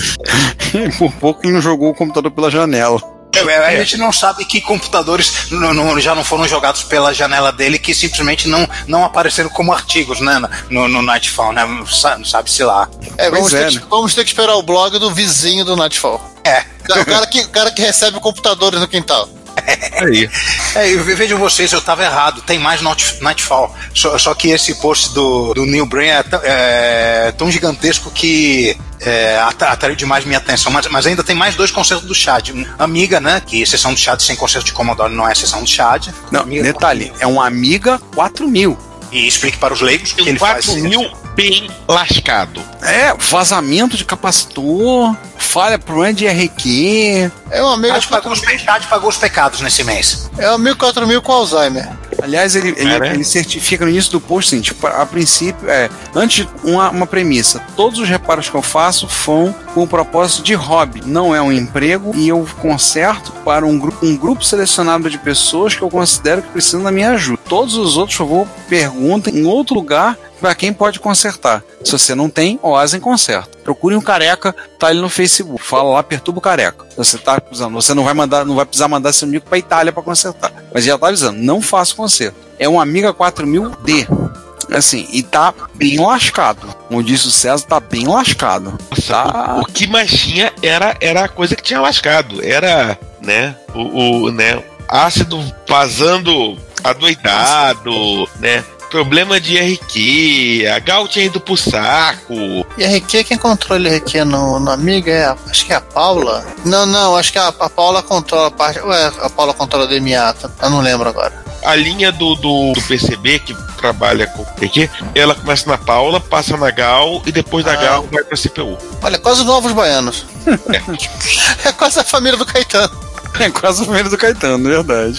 Por pouco ele não jogou o computador pela janela. É, A gente não sabe que computadores não- não- já não foram jogados pela janela dele que simplesmente não, não apareceram como artigos, né? No, no Nightfall, né? Sa- Sabe-se lá. É, vamos, é, ter né? que, vamos ter que esperar o blog do vizinho do Nightfall. É. O cara que, o cara que recebe computadores no quintal. Aí. É, eu ve- vejam vocês, eu tava errado. Tem mais Nightfall. Só, só que esse post do, do Neil Brain é, tão- é tão gigantesco que é, atra- atraiu demais minha atenção. Mas, mas ainda tem mais dois concertos do Chad. Amiga, né? Que sessão do Chad sem concerto de Commodore não é sessão do Chad. Não, Amiga detalhe, é um Amiga 4000. E explique para os leigos que ele faz. 4 mil bem lascado. É, vazamento de capacitor, falha problema de RQ. É um amigo, Chad pagou, pagou os pecados nesse mês. é um amigo 4000 com Alzheimer. Aliás, ele, ele, ele certifica no início do post, assim, tipo, a princípio, é, antes, uma, uma premissa, todos os reparos que eu faço são com o propósito de hobby, não é um emprego, e eu conserto para um, gru um grupo selecionado de pessoas que eu considero que precisam da minha ajuda. Todos os outros, por favor, perguntem em outro lugar para quem pode consertar. Se você não tem, Oasen conserta. Procure um careca, tá ali no Facebook. Fala lá, perturba o careca. Você tá avisando, você não vai mandar, não vai precisar mandar seu amigo para Itália para consertar. Mas já tá avisando, não faça conserto. É um Amiga 4000D. Assim, e tá bem lascado. Como disse o César, tá bem lascado. Tá. O, o que mais tinha era, era a coisa que tinha lascado. Era, né? O, o né, ácido vazando adoidado, né? Problema de RQ, a Gal tinha ido pro saco. E RQ, quem controla RQ no, no Amiga é a, acho que é a Paula. Não, não, acho que a, a Paula controla a parte. Ué, a Paula controla a DMA, tá? eu não lembro agora. A linha do, do, do PCB que trabalha com RQ, ela começa na Paula, passa na Gal e depois da Ah. Gal vai pra CPU. Olha, quase os novos baianos. é quase a família do Caetano. É quase o primeiro do Caetano, verdade.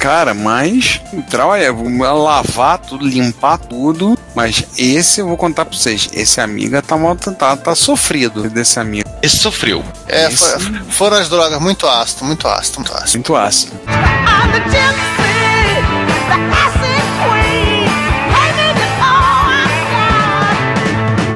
Cara, mas trabalha, lavar tudo, limpar tudo. Mas esse eu vou contar pra vocês. Esse amiga tá, mal- tá, tá sofrido desse amigo. Esse sofreu. É, foi- foram as drogas muito ácido, muito ácido, muito ácido. Muito ácido.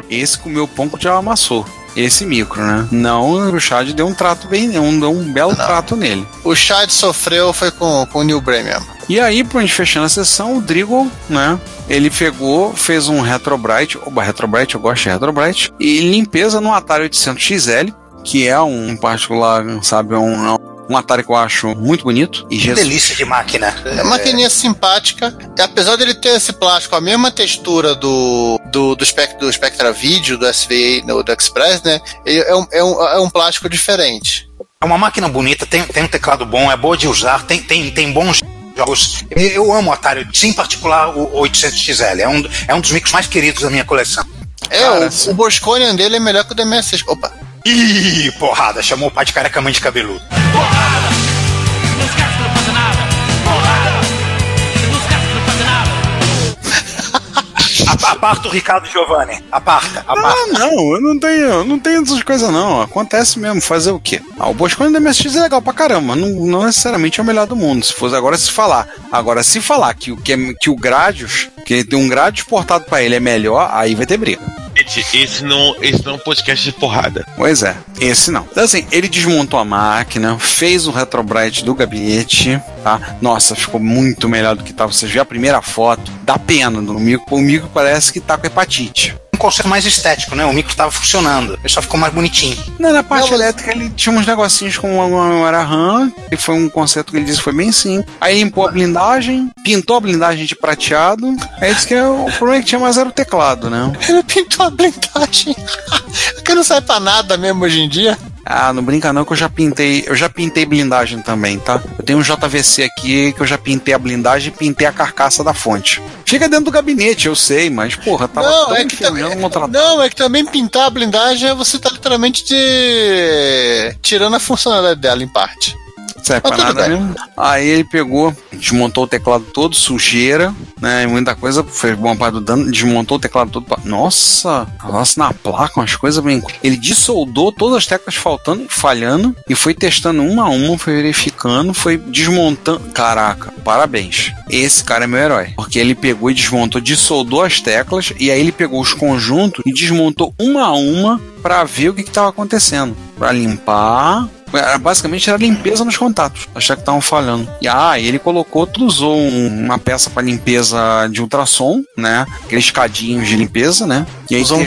Esse comeu pão que já amassou. Esse micro, né? Não, o Chad deu um trato bem, um, deu um belo trato nele. O Chad sofreu foi com, com o Neil Bray mesmo. E aí, pra gente fechando a sessão, o Drigo, né? Ele pegou, fez um Retrobrite, oba, Retrobrite, eu gosto de Retrobrite, e limpeza no Atari 800 XL, que é um particular, sabe, é um, é um Atari que eu acho muito bonito. E Jesus, delícia de máquina. É uma maquininha simpática. E apesar dele ter esse plástico, a mesma textura do, do, do, Spec, do Spectra Video, do SVA, no- do Express, né? Ele é, um, é, um, é um plástico diferente. É uma máquina bonita, tem, tem um teclado bom, é boa de usar, tem, tem, tem bons jogos. Eu, eu amo o Atari, sim, em particular o 800XL. É um, é um dos micros mais queridos da minha coleção. É, Cara, o, o Bosconian dele é melhor que o DMS6. Opa. Ih, porrada, chamou o pai de careca mãe de cabeludo. A- Aparta o Ricardo Giovanni. Aparta, aparta. Ah, não, eu não tenho, eu não tenho essas coisas não. Acontece mesmo, fazer o quê? Ah, o Boscone do MSX é legal pra caramba, não, não necessariamente é o melhor do mundo. Se fosse agora se falar. Agora, se falar que, o- que, é- que o Gradius, que tem um Gradius portado pra ele é melhor, aí vai ter briga. Esse não, esse não é um podcast de porrada. Pois é, esse não. Então, assim, ele desmontou a máquina, fez o retrobrite do gabinete, tá? Nossa, ficou muito melhor do que tava. Você vê a primeira foto, dá pena no micro. O micro parece que tá com hepatite. Um conceito mais estético, né? O micro tava funcionando. Ele só ficou mais bonitinho. Não, na parte Não, mas- elétrica ele tinha uns negocinhos com uma memória RAM, e foi um conceito que ele disse que foi bem simples. Aí limpou a blindagem, pintou a blindagem de prateado. Aí disse que é o problema é que tinha mais era o teclado, né? Ele pintou a blindagem. que não sai pra nada mesmo hoje em dia. Ah, não brinca não que eu já pintei, eu já pintei blindagem também, tá? Eu tenho um JVC aqui que eu já pintei a blindagem e pintei a carcaça da fonte. Fica dentro do gabinete, eu sei, mas porra, tava não, tão é que também, não, é que também pintar a blindagem é você tá literalmente de... tirando a funcionalidade dela em parte. Serve pra nada bem. mesmo. Aí ele pegou, desmontou o teclado todo, sujeira, né? e Muita coisa, fez boa parte do dano, desmontou o teclado todo. pra- Nossa, nossa, na placa, umas coisas bem. Ele dissoldou todas as teclas faltando, falhando, e foi testando uma a uma, foi verificando, foi desmontando. Caraca, parabéns. Esse cara é meu herói. Porque ele pegou e desmontou, dissoldou as teclas, e aí ele pegou os conjuntos e desmontou uma a uma pra ver o que estava acontecendo. Pra limpar, era, basicamente era limpeza nos contatos. Achar que estavam falhando. E ah, ele colocou, tu usou um- uma peça para limpeza de ultrassom, né? Aqueles cadinhos de limpeza, né? E aí Usou um,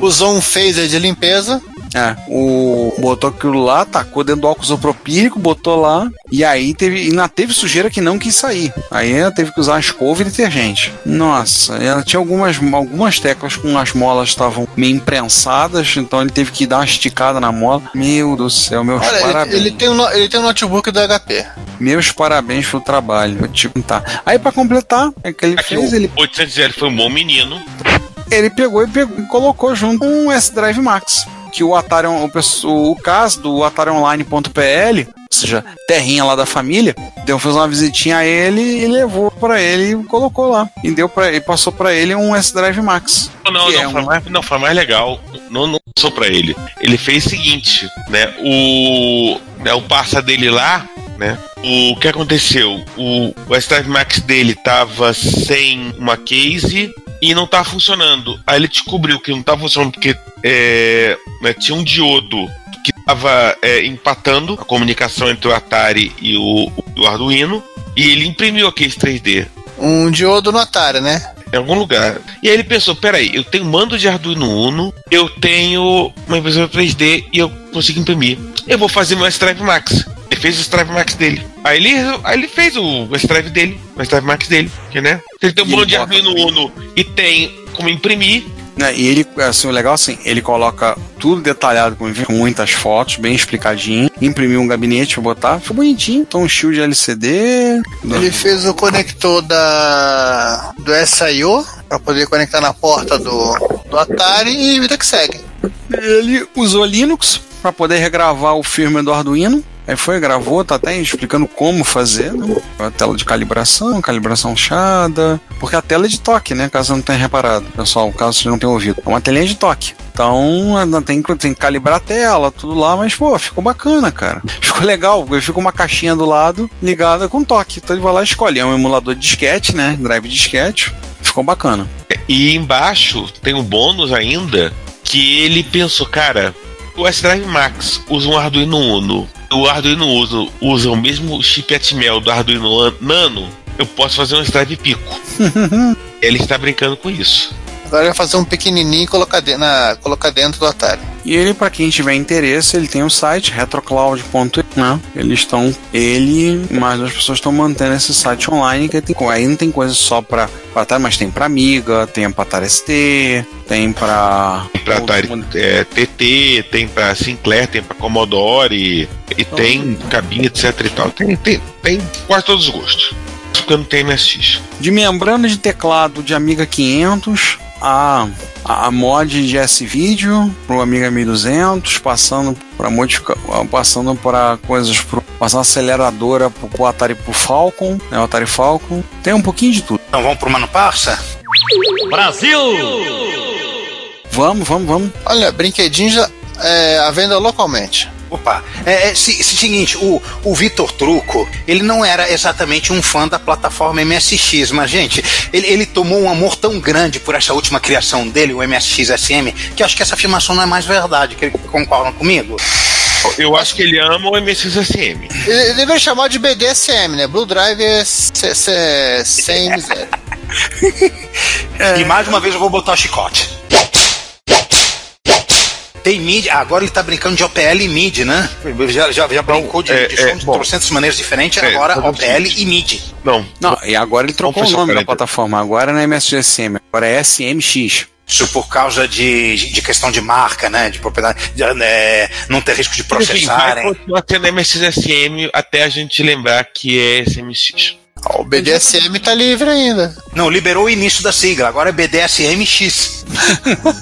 usou um phaser de limpeza. É, o botou aquilo lá, tacou dentro do álcool isopropílico, botou lá, e aí teve, ainda teve sujeira que não quis sair. Aí ela teve que usar escova e detergente. Nossa, ela tinha algumas, algumas teclas com as molas estavam meio imprensadas, então ele teve que dar uma esticada na mola. Meu do céu, meus Olha, parabéns. ele, ele tem um, ele tem um notebook da HP. Meus parabéns pelo trabalho. Vou te contar. Aí pra completar, é que ele Aqui fez, o ele, 800L foi um bom menino. ele pegou e pegou- e colocou junto um S-Drive Max. Que o Atari, o, o caso do AtariOnline.pl, ou seja, terrinha lá da família, deu fez uma visitinha a ele e levou pra ele e colocou lá. E deu para e passou pra ele um S-Drive Max. Não, não, é foi um- mais, não, foi mais legal. Não, não passou pra ele. Ele fez o seguinte, né? O, né, o passa dele lá, né? O que aconteceu? O, o S-Drive Max dele tava sem uma case e não tava funcionando. Aí ele descobriu que não tava funcionando porque é, né, tinha um diodo que tava é, empatando a comunicação entre o Atari e o, o Arduino. E ele imprimiu a case 3D Um diodo no Atari, né? em algum lugar. E aí ele pensou, peraí, eu tenho mando de Arduino Uno, eu tenho uma impressora 3D e eu consigo imprimir. Eu vou fazer meu S-Drive Max. Ele fez o S-Drive Max dele. Aí ele, aí ele fez o S-Drive dele, o S-Drive Max dele, que, né? Se ele tem um ele de Arduino tudo. Uno e tem como imprimir, Né, E ele, assim, o legal assim, ele coloca tudo detalhado com, com muitas fotos, bem explicadinho, imprimiu um gabinete pra botar, ficou bonitinho. Então um shield LCD. Ele fez o conector da do SIO para poder conectar na porta do, do Atari e vida que segue. Ele usou Linux para poder regravar o firmware do Arduino. Aí foi, gravou, tá até explicando como fazer, né? A tela de calibração, calibração chada. Porque a tela é de toque, né? Caso não tenha reparado, pessoal, caso vocês não tenham ouvido. É uma telinha de toque. Então, tem, tem que calibrar a tela, tudo lá, mas, pô, ficou bacana, cara. Ficou legal, porque fica uma caixinha do lado ligada com toque. Então ele vai lá e escolhe. É um emulador de disquete, né? Drive disquete. Ficou bacana. E embaixo tem um bônus ainda que ele pensou, cara, o S-Drive Max usa um Arduino Uno, o Arduino usa o mesmo chip Atmel do Arduino An- Nano, eu posso fazer um S-Drive Pico. ele está brincando com isso. Agora ele vai fazer um pequenininho e colocar, de- na, colocar dentro do Atari. E ele, para quem tiver interesse, ele tem o site retrocloud.com, né? Eles estão, ele e mais duas pessoas estão mantendo esse site online, que tem, aí não tem coisa só para Atari, mas tem para Amiga, tem para Atari ST, tem para Tem pra Atari é, TT, tem pra Sinclair, tem pra Commodore, e tem cabine, etc e tal. Tem, tem, tem quase todos os gostos. Porque não tem MSX. de membrana de teclado de Amiga 500, a, a mod de S-Video pro Amiga 1200, passando para modificar, passando para coisas pro passando aceleradora pro, pro Atari pro Falcon, né, o Atari Falcon. Tem um pouquinho de tudo. Então vamos pro Mano Parça? Vamos, vamos, vamos. Olha, brinquedinho já é, à venda localmente. Opa, é, é se- se- seguinte, o, o Vitor Truco, ele não era exatamente um fã da plataforma MSX, mas, gente, ele, ele tomou um amor tão grande por essa última criação dele, o MSX SM, que eu acho que essa afirmação não é mais verdade, que concordam comigo? Eu acho que ele ama o MSX-SM. Ele, ele deveria chamar de BDSM, né? Blue Drive é se- se- sem miséria. E mais uma vez eu vou botar o chicote. Tem MIDI, ah, agora ele tá brincando de OPL e MIDI, né? Já, já, já brincou de, é, de é, som de bom. trocentas maneiras diferentes, É, agora OPL e MIDI. Não, Não, e agora ele trocou o nome da plataforma. Agora não é MSGSM, agora é SMX. Isso por causa de, de questão de marca, né? De propriedade, de, é, não ter risco de Enfim, vai processarem. continuar tendo até a gente lembrar que é SMX. O BDSM tá livre ainda. Não, liberou o início da sigla, agora é BDSMX.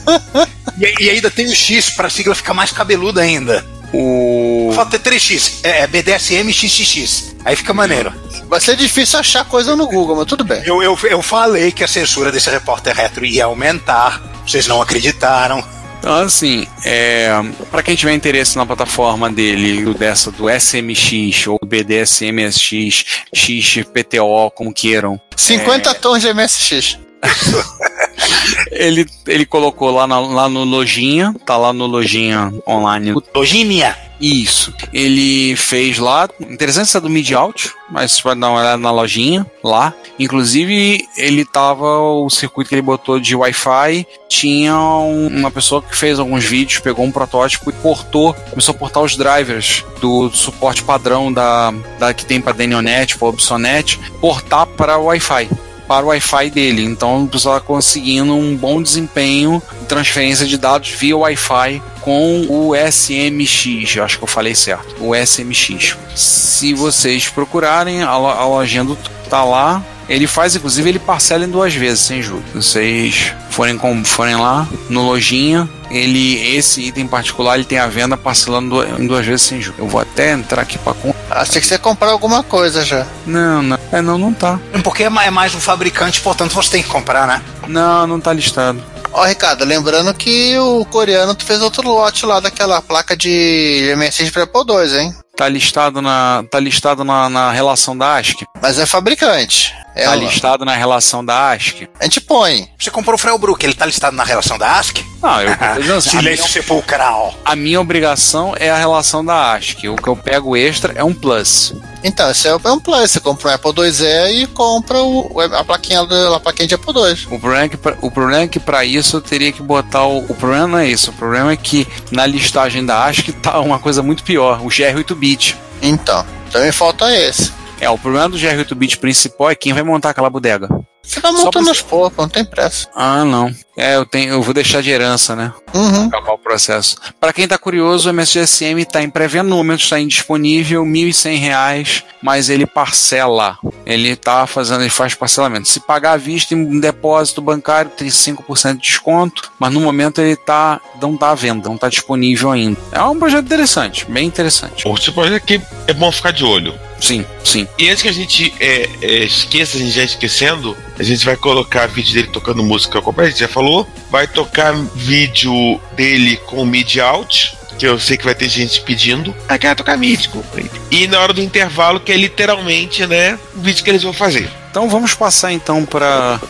e, e ainda tem o X pra sigla ficar mais cabeluda ainda. O. Falta ter 3X, é, é BDSMXXX. Aí fica maneiro. Vai ser difícil achar coisa no Google, mas tudo bem. Eu, eu, eu falei que a censura desse repórter retro ia aumentar, vocês não acreditaram. Então, assim, é, para quem tiver interesse na plataforma dele, dessa do SMX ou BDSMSX, XPTO, como queiram, 50 tons de MSX. ele, ele colocou lá, na- lá no Lojinha, tá lá no Lojinha online. Lojinha. Isso. Ele fez lá, interessante essa do Mid Out, mas você pode dar uma olhada na lojinha lá. Inclusive, ele tava, o circuito que ele botou de Wi-Fi, tinha um- uma pessoa que fez alguns vídeos, pegou um protótipo e portou, começou a portar os drivers do suporte padrão da, da que tem para Denionet, para Obsonet, portar para Wi-Fi para o Wi-Fi dele. Então o pessoal está conseguindo um bom desempenho de transferência de dados via Wi-Fi com o SMX. Acho que eu falei certo. O SMX. Se vocês procurarem, a, lo- a lojinha do tá lá. Ele faz, inclusive, ele parcela em duas vezes, sem juros. Vocês forem, com, forem lá no lojinha, ele, esse item em particular, ele tem a venda parcelando em duas vezes sem juros. Eu vou até entrar aqui para Achei que você comprar alguma coisa já. Não, não. É, não, não tá. Porque é é mais um fabricante, portanto você tem que comprar, né? Não, não tá listado. Ó, Ricardo, lembrando que o coreano fez outro lote lá daquela placa de MSX para Apple II, hein? Tá listado na, tá listado na, na relação da ASCII. Mas é fabricante. É Tá lá. listado na relação da ASCII. A gente põe. Você comprou o Frelbrook, ele tá listado na relação da ASCII? Não, eu assim, a, Silêncio sepulcral. a minha obrigação é a relação da ASCII. O que eu pego extra é um plus. Então, esse é um plus. Você compra um Apple IIe e compra o, a, plaquinha, do- a plaquinha de Apple II. O problema é que pra, o problema é que para isso eu teria que botar o, o problema não é isso. O problema é que na listagem da ASCII tá uma coisa muito pior, o GR8-bit. Então, também falta esse. É, o problema do GR8-bit principal é quem vai montar aquela bodega. Você vai montando pra- aos poucos, não tem pressa. Ah, não. É, eu tenho, eu vou deixar de herança, né? Uhum. acabar o processo. Para quem tá curioso, o MSGSM está em pré-venda, no momento está indisponível, 1.100 reais, mas ele parcela. Ele tá fazendo, ele faz parcelamento. Se pagar à vista em um depósito bancário, tem 5% de desconto, mas no momento ele tá, não tá à venda, não tá disponível ainda. É um projeto interessante, bem interessante. Você pode dizer que é bom ficar de olho. Sim, sim. E antes que a gente é, é, esqueça, a gente já esquecendo, a gente vai colocar vídeo dele tocando música, como a gente já falou. Vai tocar vídeo dele com MIDI out, que eu sei que vai ter gente pedindo. Ah, quero tocar MIDI, comprei. E na hora do intervalo, que é literalmente, né, o vídeo que eles vão fazer. Então vamos passar então para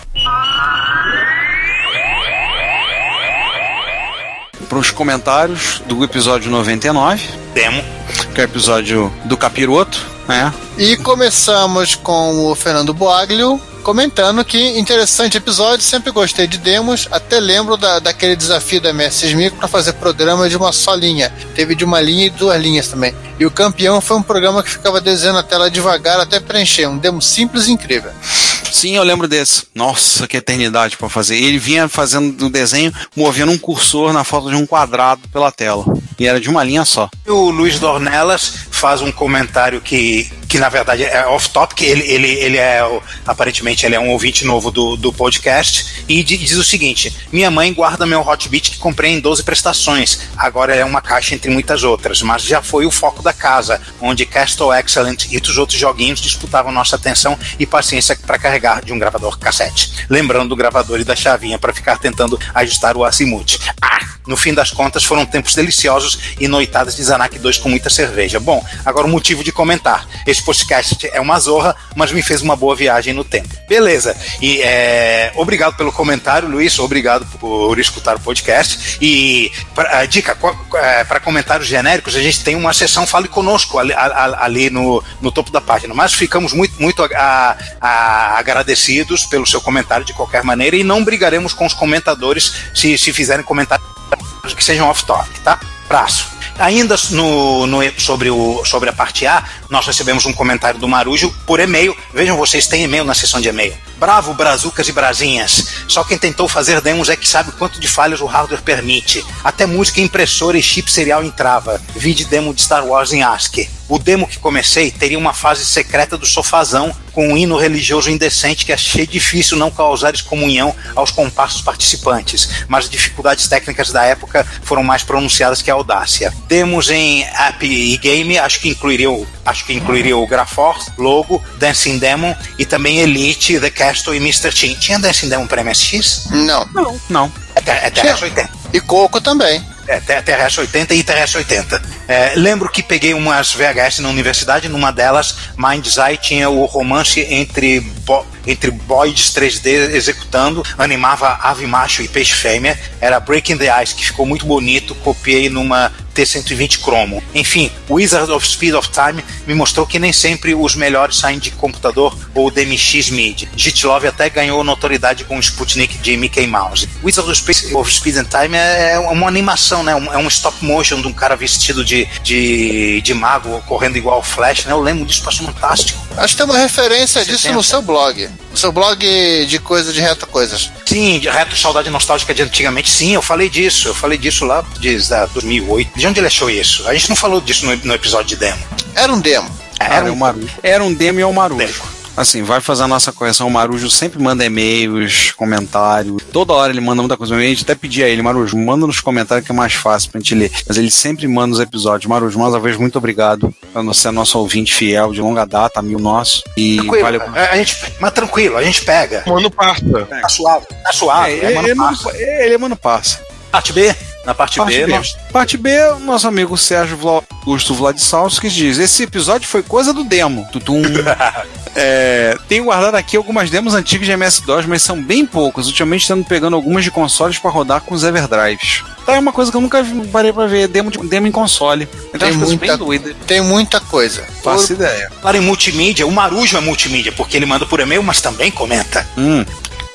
para os comentários do episódio 99, Demo. Que é o episódio do capiroto, né? E começamos com o Fernando Boaglio comentando que interessante episódio, sempre gostei de demos, até lembro da, daquele desafio da MSX Micro para fazer programa de uma só linha. Teve de uma linha e duas linhas também. E o campeão foi um programa que ficava desenhando a tela devagar até preencher, um demo simples e incrível. Sim, eu lembro desse. Nossa, que eternidade pra fazer. Ele vinha fazendo o desenho, movendo um cursor na foto de um quadrado pela tela. E era de uma linha só. O Luiz Dornelas faz um comentário que, que na verdade é off-topic, ele, ele, ele é, aparentemente, ele é um ouvinte novo do, do podcast, e di- diz o seguinte: Minha mãe guarda meu Hotbit que comprei em 12 prestações, agora é uma caixa entre muitas outras, mas já foi o foco da casa, onde Castle Excellent e os outros joguinhos disputavam nossa atenção e paciência para carregar de um gravador cassete. Lembrando do gravador e da chavinha para ficar tentando ajustar o azimuth. Ah! No fim das contas, foram tempos deliciosos e noitadas de Zanak 2 com muita cerveja. Bom, agora o motivo de comentar. Esse podcast é uma zorra, mas me fez uma boa viagem no tempo. Beleza. E é, obrigado pelo comentário, Luiz. Obrigado por escutar o podcast. E pra, dica, para comentários genéricos, a gente tem uma seção Fale Conosco ali, ali no, no topo da página. Mas ficamos muito, muito a- a- agradecidos pelo seu comentário de qualquer maneira e não brigaremos com os comentadores se, se fizerem comentários que sejam off-topic, tá? Braço. Ainda no, no- sobre, o, sobre a parte A, nós recebemos um comentário do Marujo por e-mail. Vejam vocês, tem e-mail na seção de e-mail. Bravo, brazucas e brasinhas. Só quem tentou fazer demos é que sabe quanto de falhas o hardware permite. Até música impressora e chip serial entrava. Vide demo de Star Wars em ASCII. O demo que comecei teria uma fase secreta do sofazão com um hino religioso indecente que achei difícil não causar excomunhão aos compassos participantes, mas as dificuldades técnicas da época foram mais pronunciadas que a audácia. Demos em app e game, acho que incluiria o, acho que incluiria o Graforce, Logo, Dancing Demon e também Elite, The Castle e Mr. Team. Tinha Dancing Demon para MSX? Não. Não, não. É, é TRS-80. E Coco também. É, T- TRS-80 e TRS-80. É, lembro que peguei umas VHS na universidade, numa delas, Mind's Eye tinha o romance entre, bo entre boys 3D executando, animava ave macho e peixe fêmea, era Breaking the Ice, que ficou muito bonito, copiei numa T120 Chromo. Enfim, Wizard of Speed of Time me mostrou que nem sempre os melhores saem de computador ou DMX MIDI. Jitlove até ganhou notoriedade com o Sputnik de Mickey Mouse. Wizard of Speed of, Speed and Time é é uma animação, né? É um stop motion de um cara vestido de, de, de mago correndo igual o Flash, né? Eu lembro disso, passou fantástico. Acho que tem uma referência disso 70. no seu blog. No seu blog de coisa de reto coisas. Sim, de reto saudade nostálgica de antigamente, sim, eu falei disso, eu falei disso lá desde a 2008. De onde ele achou isso? A gente não falou disso no, no episódio de demo. Era um demo. Era Era, um- o Marujo. Era um demo e é o Marujo. Demo. Assim, vai fazer a nossa correção. O Marujo sempre manda e-mails, comentários. Toda hora ele manda muita coisa. A gente até pedia a ele, Marujo, manda nos comentários que é mais fácil pra gente ler. Mas ele sempre manda os episódios. Marujo, mais uma vez, muito obrigado por você é nosso ouvinte fiel de longa data, amigo nosso. E Tranquilo, valeu. a, a gente, mas tranquilo, a gente pega. Mano, passa. Tá suave, tá suave. É, é, ele, mano, ele, ele manda passa. Parte B? Na parte, Parte B, B. nós- Parte B, o nosso amigo Sérgio Vla- Augusto Vladislavski diz: Esse episódio foi coisa do demo. Tutum. É, tenho guardado aqui algumas demos antigas de MS-DOS, mas são bem poucas. Ultimamente estando pegando algumas de consoles para rodar com os Everdrives. Tá, é uma coisa que eu nunca vi- parei pra ver, demo, de- demo em console. Então Tem muita-. Tem muita coisa. Faço ideia. Falar em multimídia, o Marujo é multimídia, porque ele manda por e-mail, mas também comenta. Hum.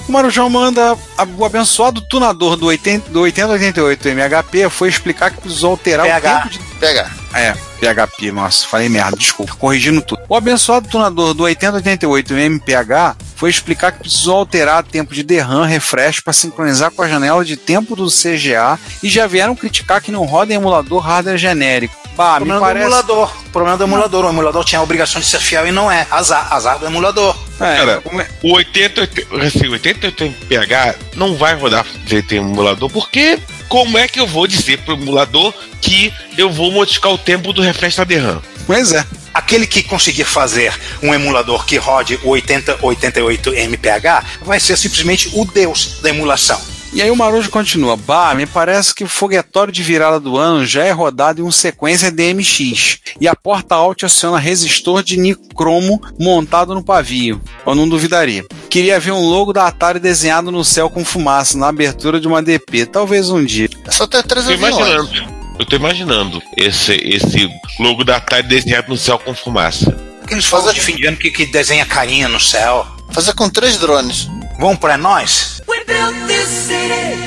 O Marujão manda o abençoado tunador do 80, do 8088 MHP foi explicar que precisou alterar PH. o tempo de Pega. É, PHP, nossa, falei merda, desculpa, corrigindo tudo. O abençoado tunador do 8088 MPH foi explicar que precisou alterar tempo de derram refresh para sincronizar com a janela de tempo do CGA e já vieram criticar que não roda em emulador hardware genérico. Bah, me problema do parece. emulador. Problema do emulador. O emulador tinha a obrigação de ser fiel e não é. Azar, azar do emulador. É, Cara, como é- O 80, assim, o 88 PH não vai rodar direito em emulador, porque como é que eu vou dizer pro emulador que eu vou modificar o tempo do refresh da DRAM? Pois é. Aquele que conseguir fazer um emulador que rode o 8088 MPH vai ser simplesmente o deus da emulação. E aí o Marujo continua. Bah, me parece que o foguetório de virada do ano já é rodado em um sequência DMX. E a porta alt aciona resistor de nicromo montado no pavio. Eu não duvidaria. Queria ver um logo da Atari desenhado no céu com fumaça na abertura de uma DP. Talvez um dia. É só ter três aviões. imaginando. Eu tô imaginando esse, esse logo da Atari desenhado no céu com fumaça. Aqueles fogos de fim de ano que, que desenha carinha no céu. Fazer com três drones. Vamos pra nós? We built this city.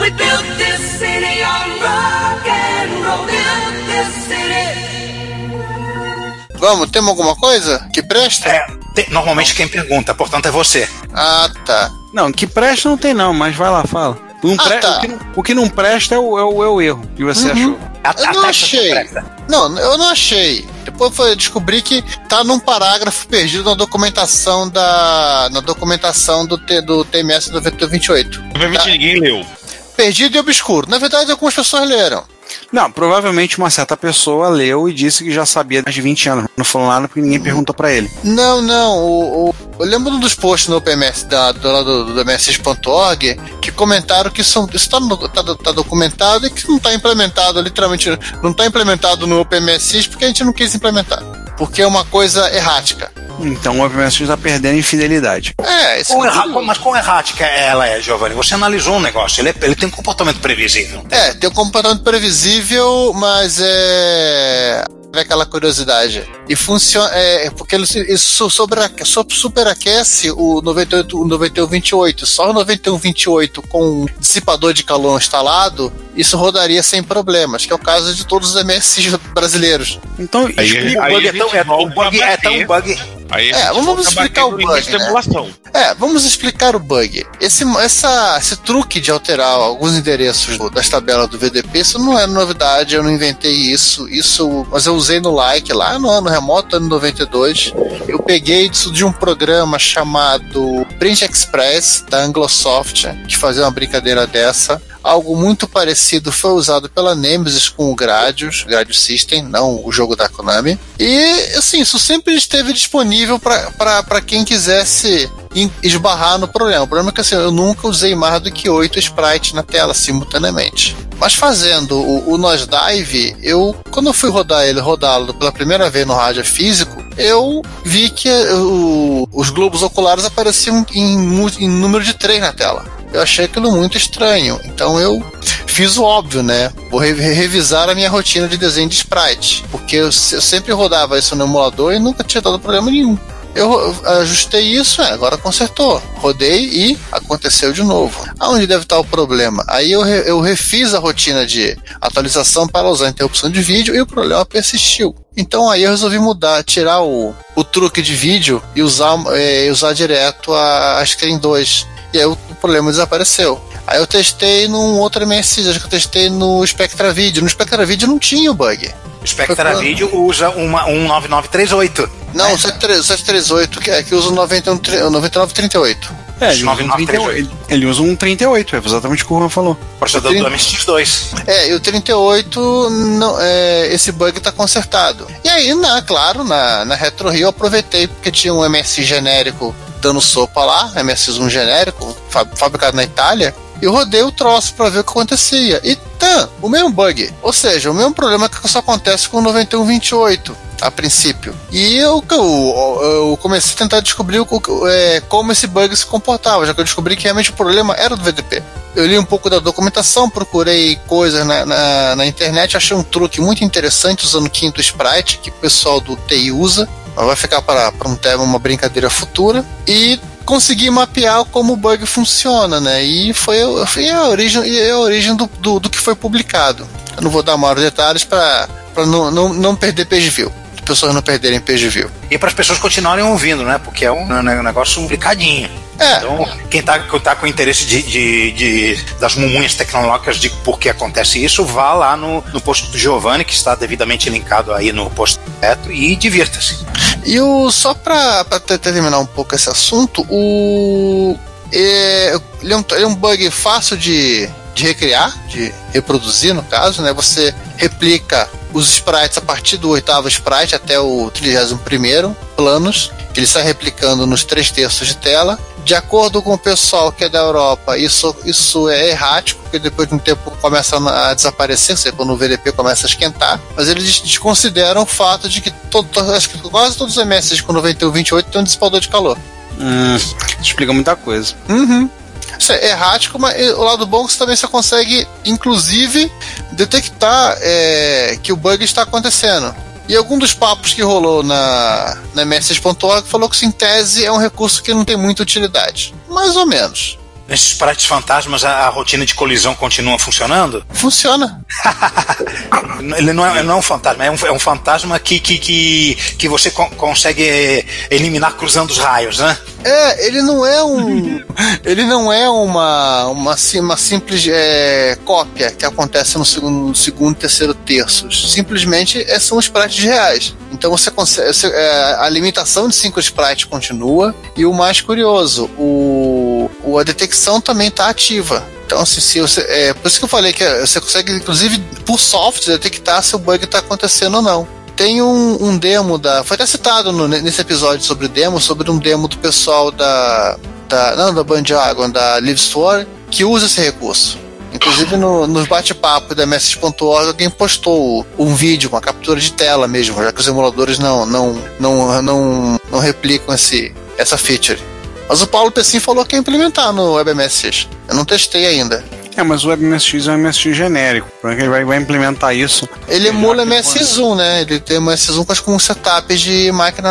We built this city on rock and roll. Built this city. Vamos, temos alguma coisa que presta? É, tem- normalmente quem pergunta, portanto é você. Ah, tá. Não, que presta não tem não, mas vai lá, fala. O, Ah, pre- tá. o que, não, o que não presta é o, é o, é o erro que você achou. A, Eu não achei. Não, eu não achei. Depois foi descobri que tá num parágrafo perdido na documentação da na documentação do, T, do TMS 9028. Obviamente Tá. ninguém leu. Perdido e obscuro. Na verdade, algumas pessoas leram. Não, provavelmente uma certa pessoa leu e disse que já sabia há mais de 20 anos. Não falou nada porque ninguém perguntou pra ele. Não, não. O, o- eu lembro dos posts no OPMS da, do do, do MS6.org que comentaram que isso, isso tá, no- tá, tá documentado e que não está implementado, literalmente, não está implementado no OPMS porque a gente não quis implementar. Porque é uma coisa errática. Então o OpenMS está perdendo em fidelidade. É, isso Quão é erra- mas quão errática ela é, Giovanni? Você analisou um negócio, ele, é- ele tem um comportamento previsível. É, tem um comportamento previsível, mas é. É aquela curiosidade. E funciona. É, porque ele, isso sobreaque- so- superaquece o 98, o 9128. Só o 9128 com um dissipador de calor instalado, isso rodaria sem problemas, que é o caso de todos os MSs brasileiros. Então, Aí, explica- O aí bug é tão, é, o bug é tão bug. Aí É, vamos explicar o bug, né? É, vamos explicar o bug. Esse, essa, esse truque de alterar alguns endereços das tabelas do VDP, isso não é novidade, eu não inventei isso. Isso, mas eu usei no like lá no ano remoto, ano 92. Eu peguei isso de um programa chamado Print Express da Anglosoft, que fazia uma brincadeira dessa. Algo muito parecido foi usado pela Nemesis com o Gradius, Gradius System, não o jogo da Konami. E, assim, isso sempre esteve disponível para quem quisesse esbarrar no problema. O problema é que assim, eu nunca usei mais do que oito sprites na tela simultaneamente. Mas fazendo o, o Nosedive, eu, quando eu fui rodar ele, rodá-lo pela primeira vez no rádio físico, eu vi que o- os globos oculares apareciam em, em número de três na tela. Eu achei aquilo muito estranho. Então eu fiz o óbvio, né? Vou re- revisar a minha rotina de desenho de sprite. Porque eu, eu sempre rodava isso no emulador e nunca tinha dado problema nenhum. Eu ajustei isso, é, agora consertou. Rodei e aconteceu de novo. Aonde deve estar o problema? Aí eu, eu refiz a rotina de atualização para usar interrupção de vídeo e o problema persistiu. Então aí eu resolvi mudar, tirar o, o truque de vídeo e usar, é, usar direto a, a Screen 2. E aí o, o problema desapareceu. Aí eu testei num outro MSX, acho que eu testei no Spectra Video. No Spectra Video não tinha o bug. O Spectra? Video usa uma, um 9938. Não, o 738, que, é, que usa o 91, tre- o 9938. é, ele, usa um 9938. 38, ele usa um 38, é exatamente o que o Juan falou. Processador do Trinta. MSX2. É, e o 38, não, é, esse bug tá consertado. E aí, na, claro, na, na Retro Rio eu aproveitei porque tinha um MS genérico dando sopa lá, MSX1 genérico, fa- fabricado na Itália. E eu rodei o troço pra ver o que acontecia. E o mesmo bug. Ou seja, o mesmo problema que só acontece com o 9128 a princípio. E eu, eu, eu comecei a tentar descobrir o- é, como esse bug se comportava, já que eu descobri que realmente o problema era do VDP. Eu li um pouco da documentação, procurei coisas na, na, na internet, achei um truque muito interessante usando o quinto sprite, que o pessoal do TI usa. Mas Vai ficar para para um tema, uma brincadeira futura. E consegui mapear como o bug funciona, né? E foi, foi a origem, e a origem do, do, do que foi publicado. Eu não vou dar maiores detalhes para não, não, não perder page view. As pessoas não perderem page view. E para as pessoas continuarem ouvindo, né? Porque é um, né, um negócio complicadinho. É, Então, quem tá, tá com interesse de, de- de- das mumunhas tecnológicas de por que acontece isso, vá lá no, no post do Giovanni, que está devidamente linkado aí no post direto, e divirta-se. E o, só para terminar um pouco esse assunto, o, é, ele, é um, ele é um bug fácil de, de recriar, de reproduzir no caso, né? Você replica os sprites a partir do oitavo sprite até o 31 planos, que ele sai replicando nos três terços de tela. De acordo com o pessoal que é da Europa, isso, isso é errático, porque depois de um tempo começa a desaparecer, seja, quando o VDP começa a esquentar. Mas eles desconsideram o fato de que todo, acho que quase todos os MSs com 9128 têm um dissipador de calor. Hum, explica muita coisa. Uhum. Isso é errático, mas o lado bom é que você também você consegue, inclusive, detectar é, que o bug está acontecendo. E algum dos papos que rolou na, na MS6.org falou que isso, em tese, é um recurso que não tem muita utilidade. Mais ou menos. Nesses sprites fantasmas, a, a rotina de colisão continua funcionando? Funciona. Ele não é, não é um fantasma, é um, é um fantasma que, que, que, que você co- consegue eliminar cruzando os raios, né? É, ele não é um. ele não é uma, uma, uma simples é, cópia que acontece no segundo, no segundo terceiro terços. Simplesmente é, são sprites reais. Então você consegue. você- é, a limitação de cinco sprites continua. E o mais curioso, o, o- a detecção também está ativa. Então, assim, se você, é, por isso que eu falei que você consegue, inclusive, por software, detectar se o bug está acontecendo ou não. Tem um, um demo da. Foi até citado no- nesse episódio sobre demo, sobre um demo do pessoal da. da não, da Band Dragon, da Live Store, que usa esse recurso. Inclusive no, nos bate-papo da Message.org alguém postou um vídeo, uma captura de tela mesmo, já que os emuladores não, não, não, não, não replicam esse, essa feature. Mas o Paulo Pessim falou que ia implementar no WebMSX. Eu não testei ainda. É, mas o WebMSX é um MSX genérico. Como é que ele vai, vai implementar isso? Ele emula MSX1, né? Ele tem MSX1 com, com setup de máquina,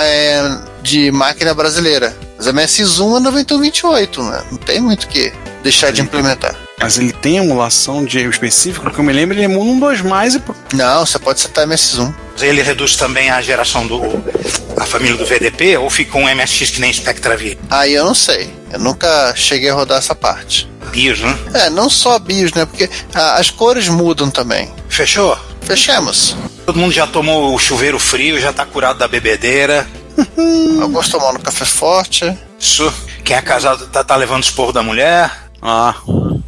é, de máquina brasileira. Mas MSX1 é 9128, né? Não tem muito o que deixar de implementar. Mas ele tem emulação de específico, que eu me lembro, ele emula um 2 mais e Não, você pode setar MSX1. Ele reduz também a geração do. a família do VDP ou fica um MSX que nem Spectra V? Aí eu não sei. Eu nunca cheguei a rodar essa parte. BIOS, né? É, não só BIOS, né? Porque ah, as cores mudam também. Fechou? Fechamos. Todo mundo já tomou o chuveiro frio, já tá curado da bebedeira. Eu gosto de tomar no café forte Isso. Quem é casado tá, tá levando esporro da mulher. Ah,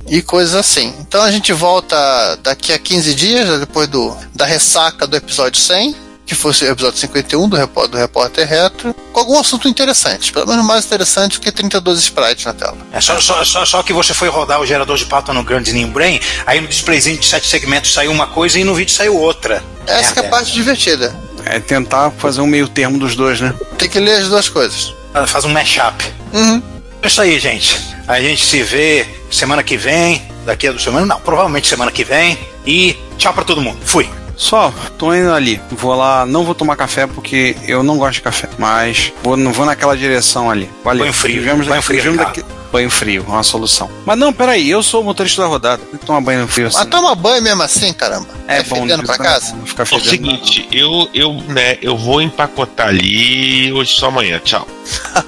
e coisas assim. Então a gente volta daqui a 15 dias, depois do, da ressaca do episódio 100, que fosse o episódio 51 do, Repó- do Repórter Retro, com algum assunto interessante. Pelo menos mais interessante do que 32 sprites na tela. É só, só, só, só que você foi rodar o gerador de pauta no Grand New Brain, aí no displayzinho de sete segmentos saiu uma coisa e no vídeo saiu outra. Essa que é a parte divertida. é tentar fazer um meio termo dos dois, né? Tem que ler as duas coisas. Ela Faz um mashup. Uhum. É isso aí, gente. A gente se vê semana que vem. Daqui a duas semanas? Não, provavelmente semana que vem. E tchau pra todo mundo. Fui. Só, tô indo ali. Vou lá, não vou tomar café porque eu não gosto de café, mas vou, não vou naquela direção ali. Valeu. Banho frio, Vivemos banho daqui- frio, vivemos Ricardo. daqui- Banho frio, uma solução. Mas não, peraí, eu sou o motorista da rodada. Tem que tomar banho frio assim. Mas toma banho mesmo assim, caramba. é Vai bom, fedendo de pra casa? quando Ficar É o fedendo. seguinte, eu, eu, né, eu vou empacotar ali hoje só amanhã. Tchau.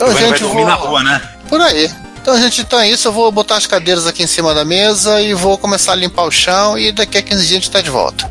Então, Vai, vai gente, dormir vou... na rua, né? Por aí. Então, gente, então é isso. Eu vou botar as cadeiras aqui em cima da mesa e vou começar a limpar o chão e daqui a 15 dias a gente tá de volta.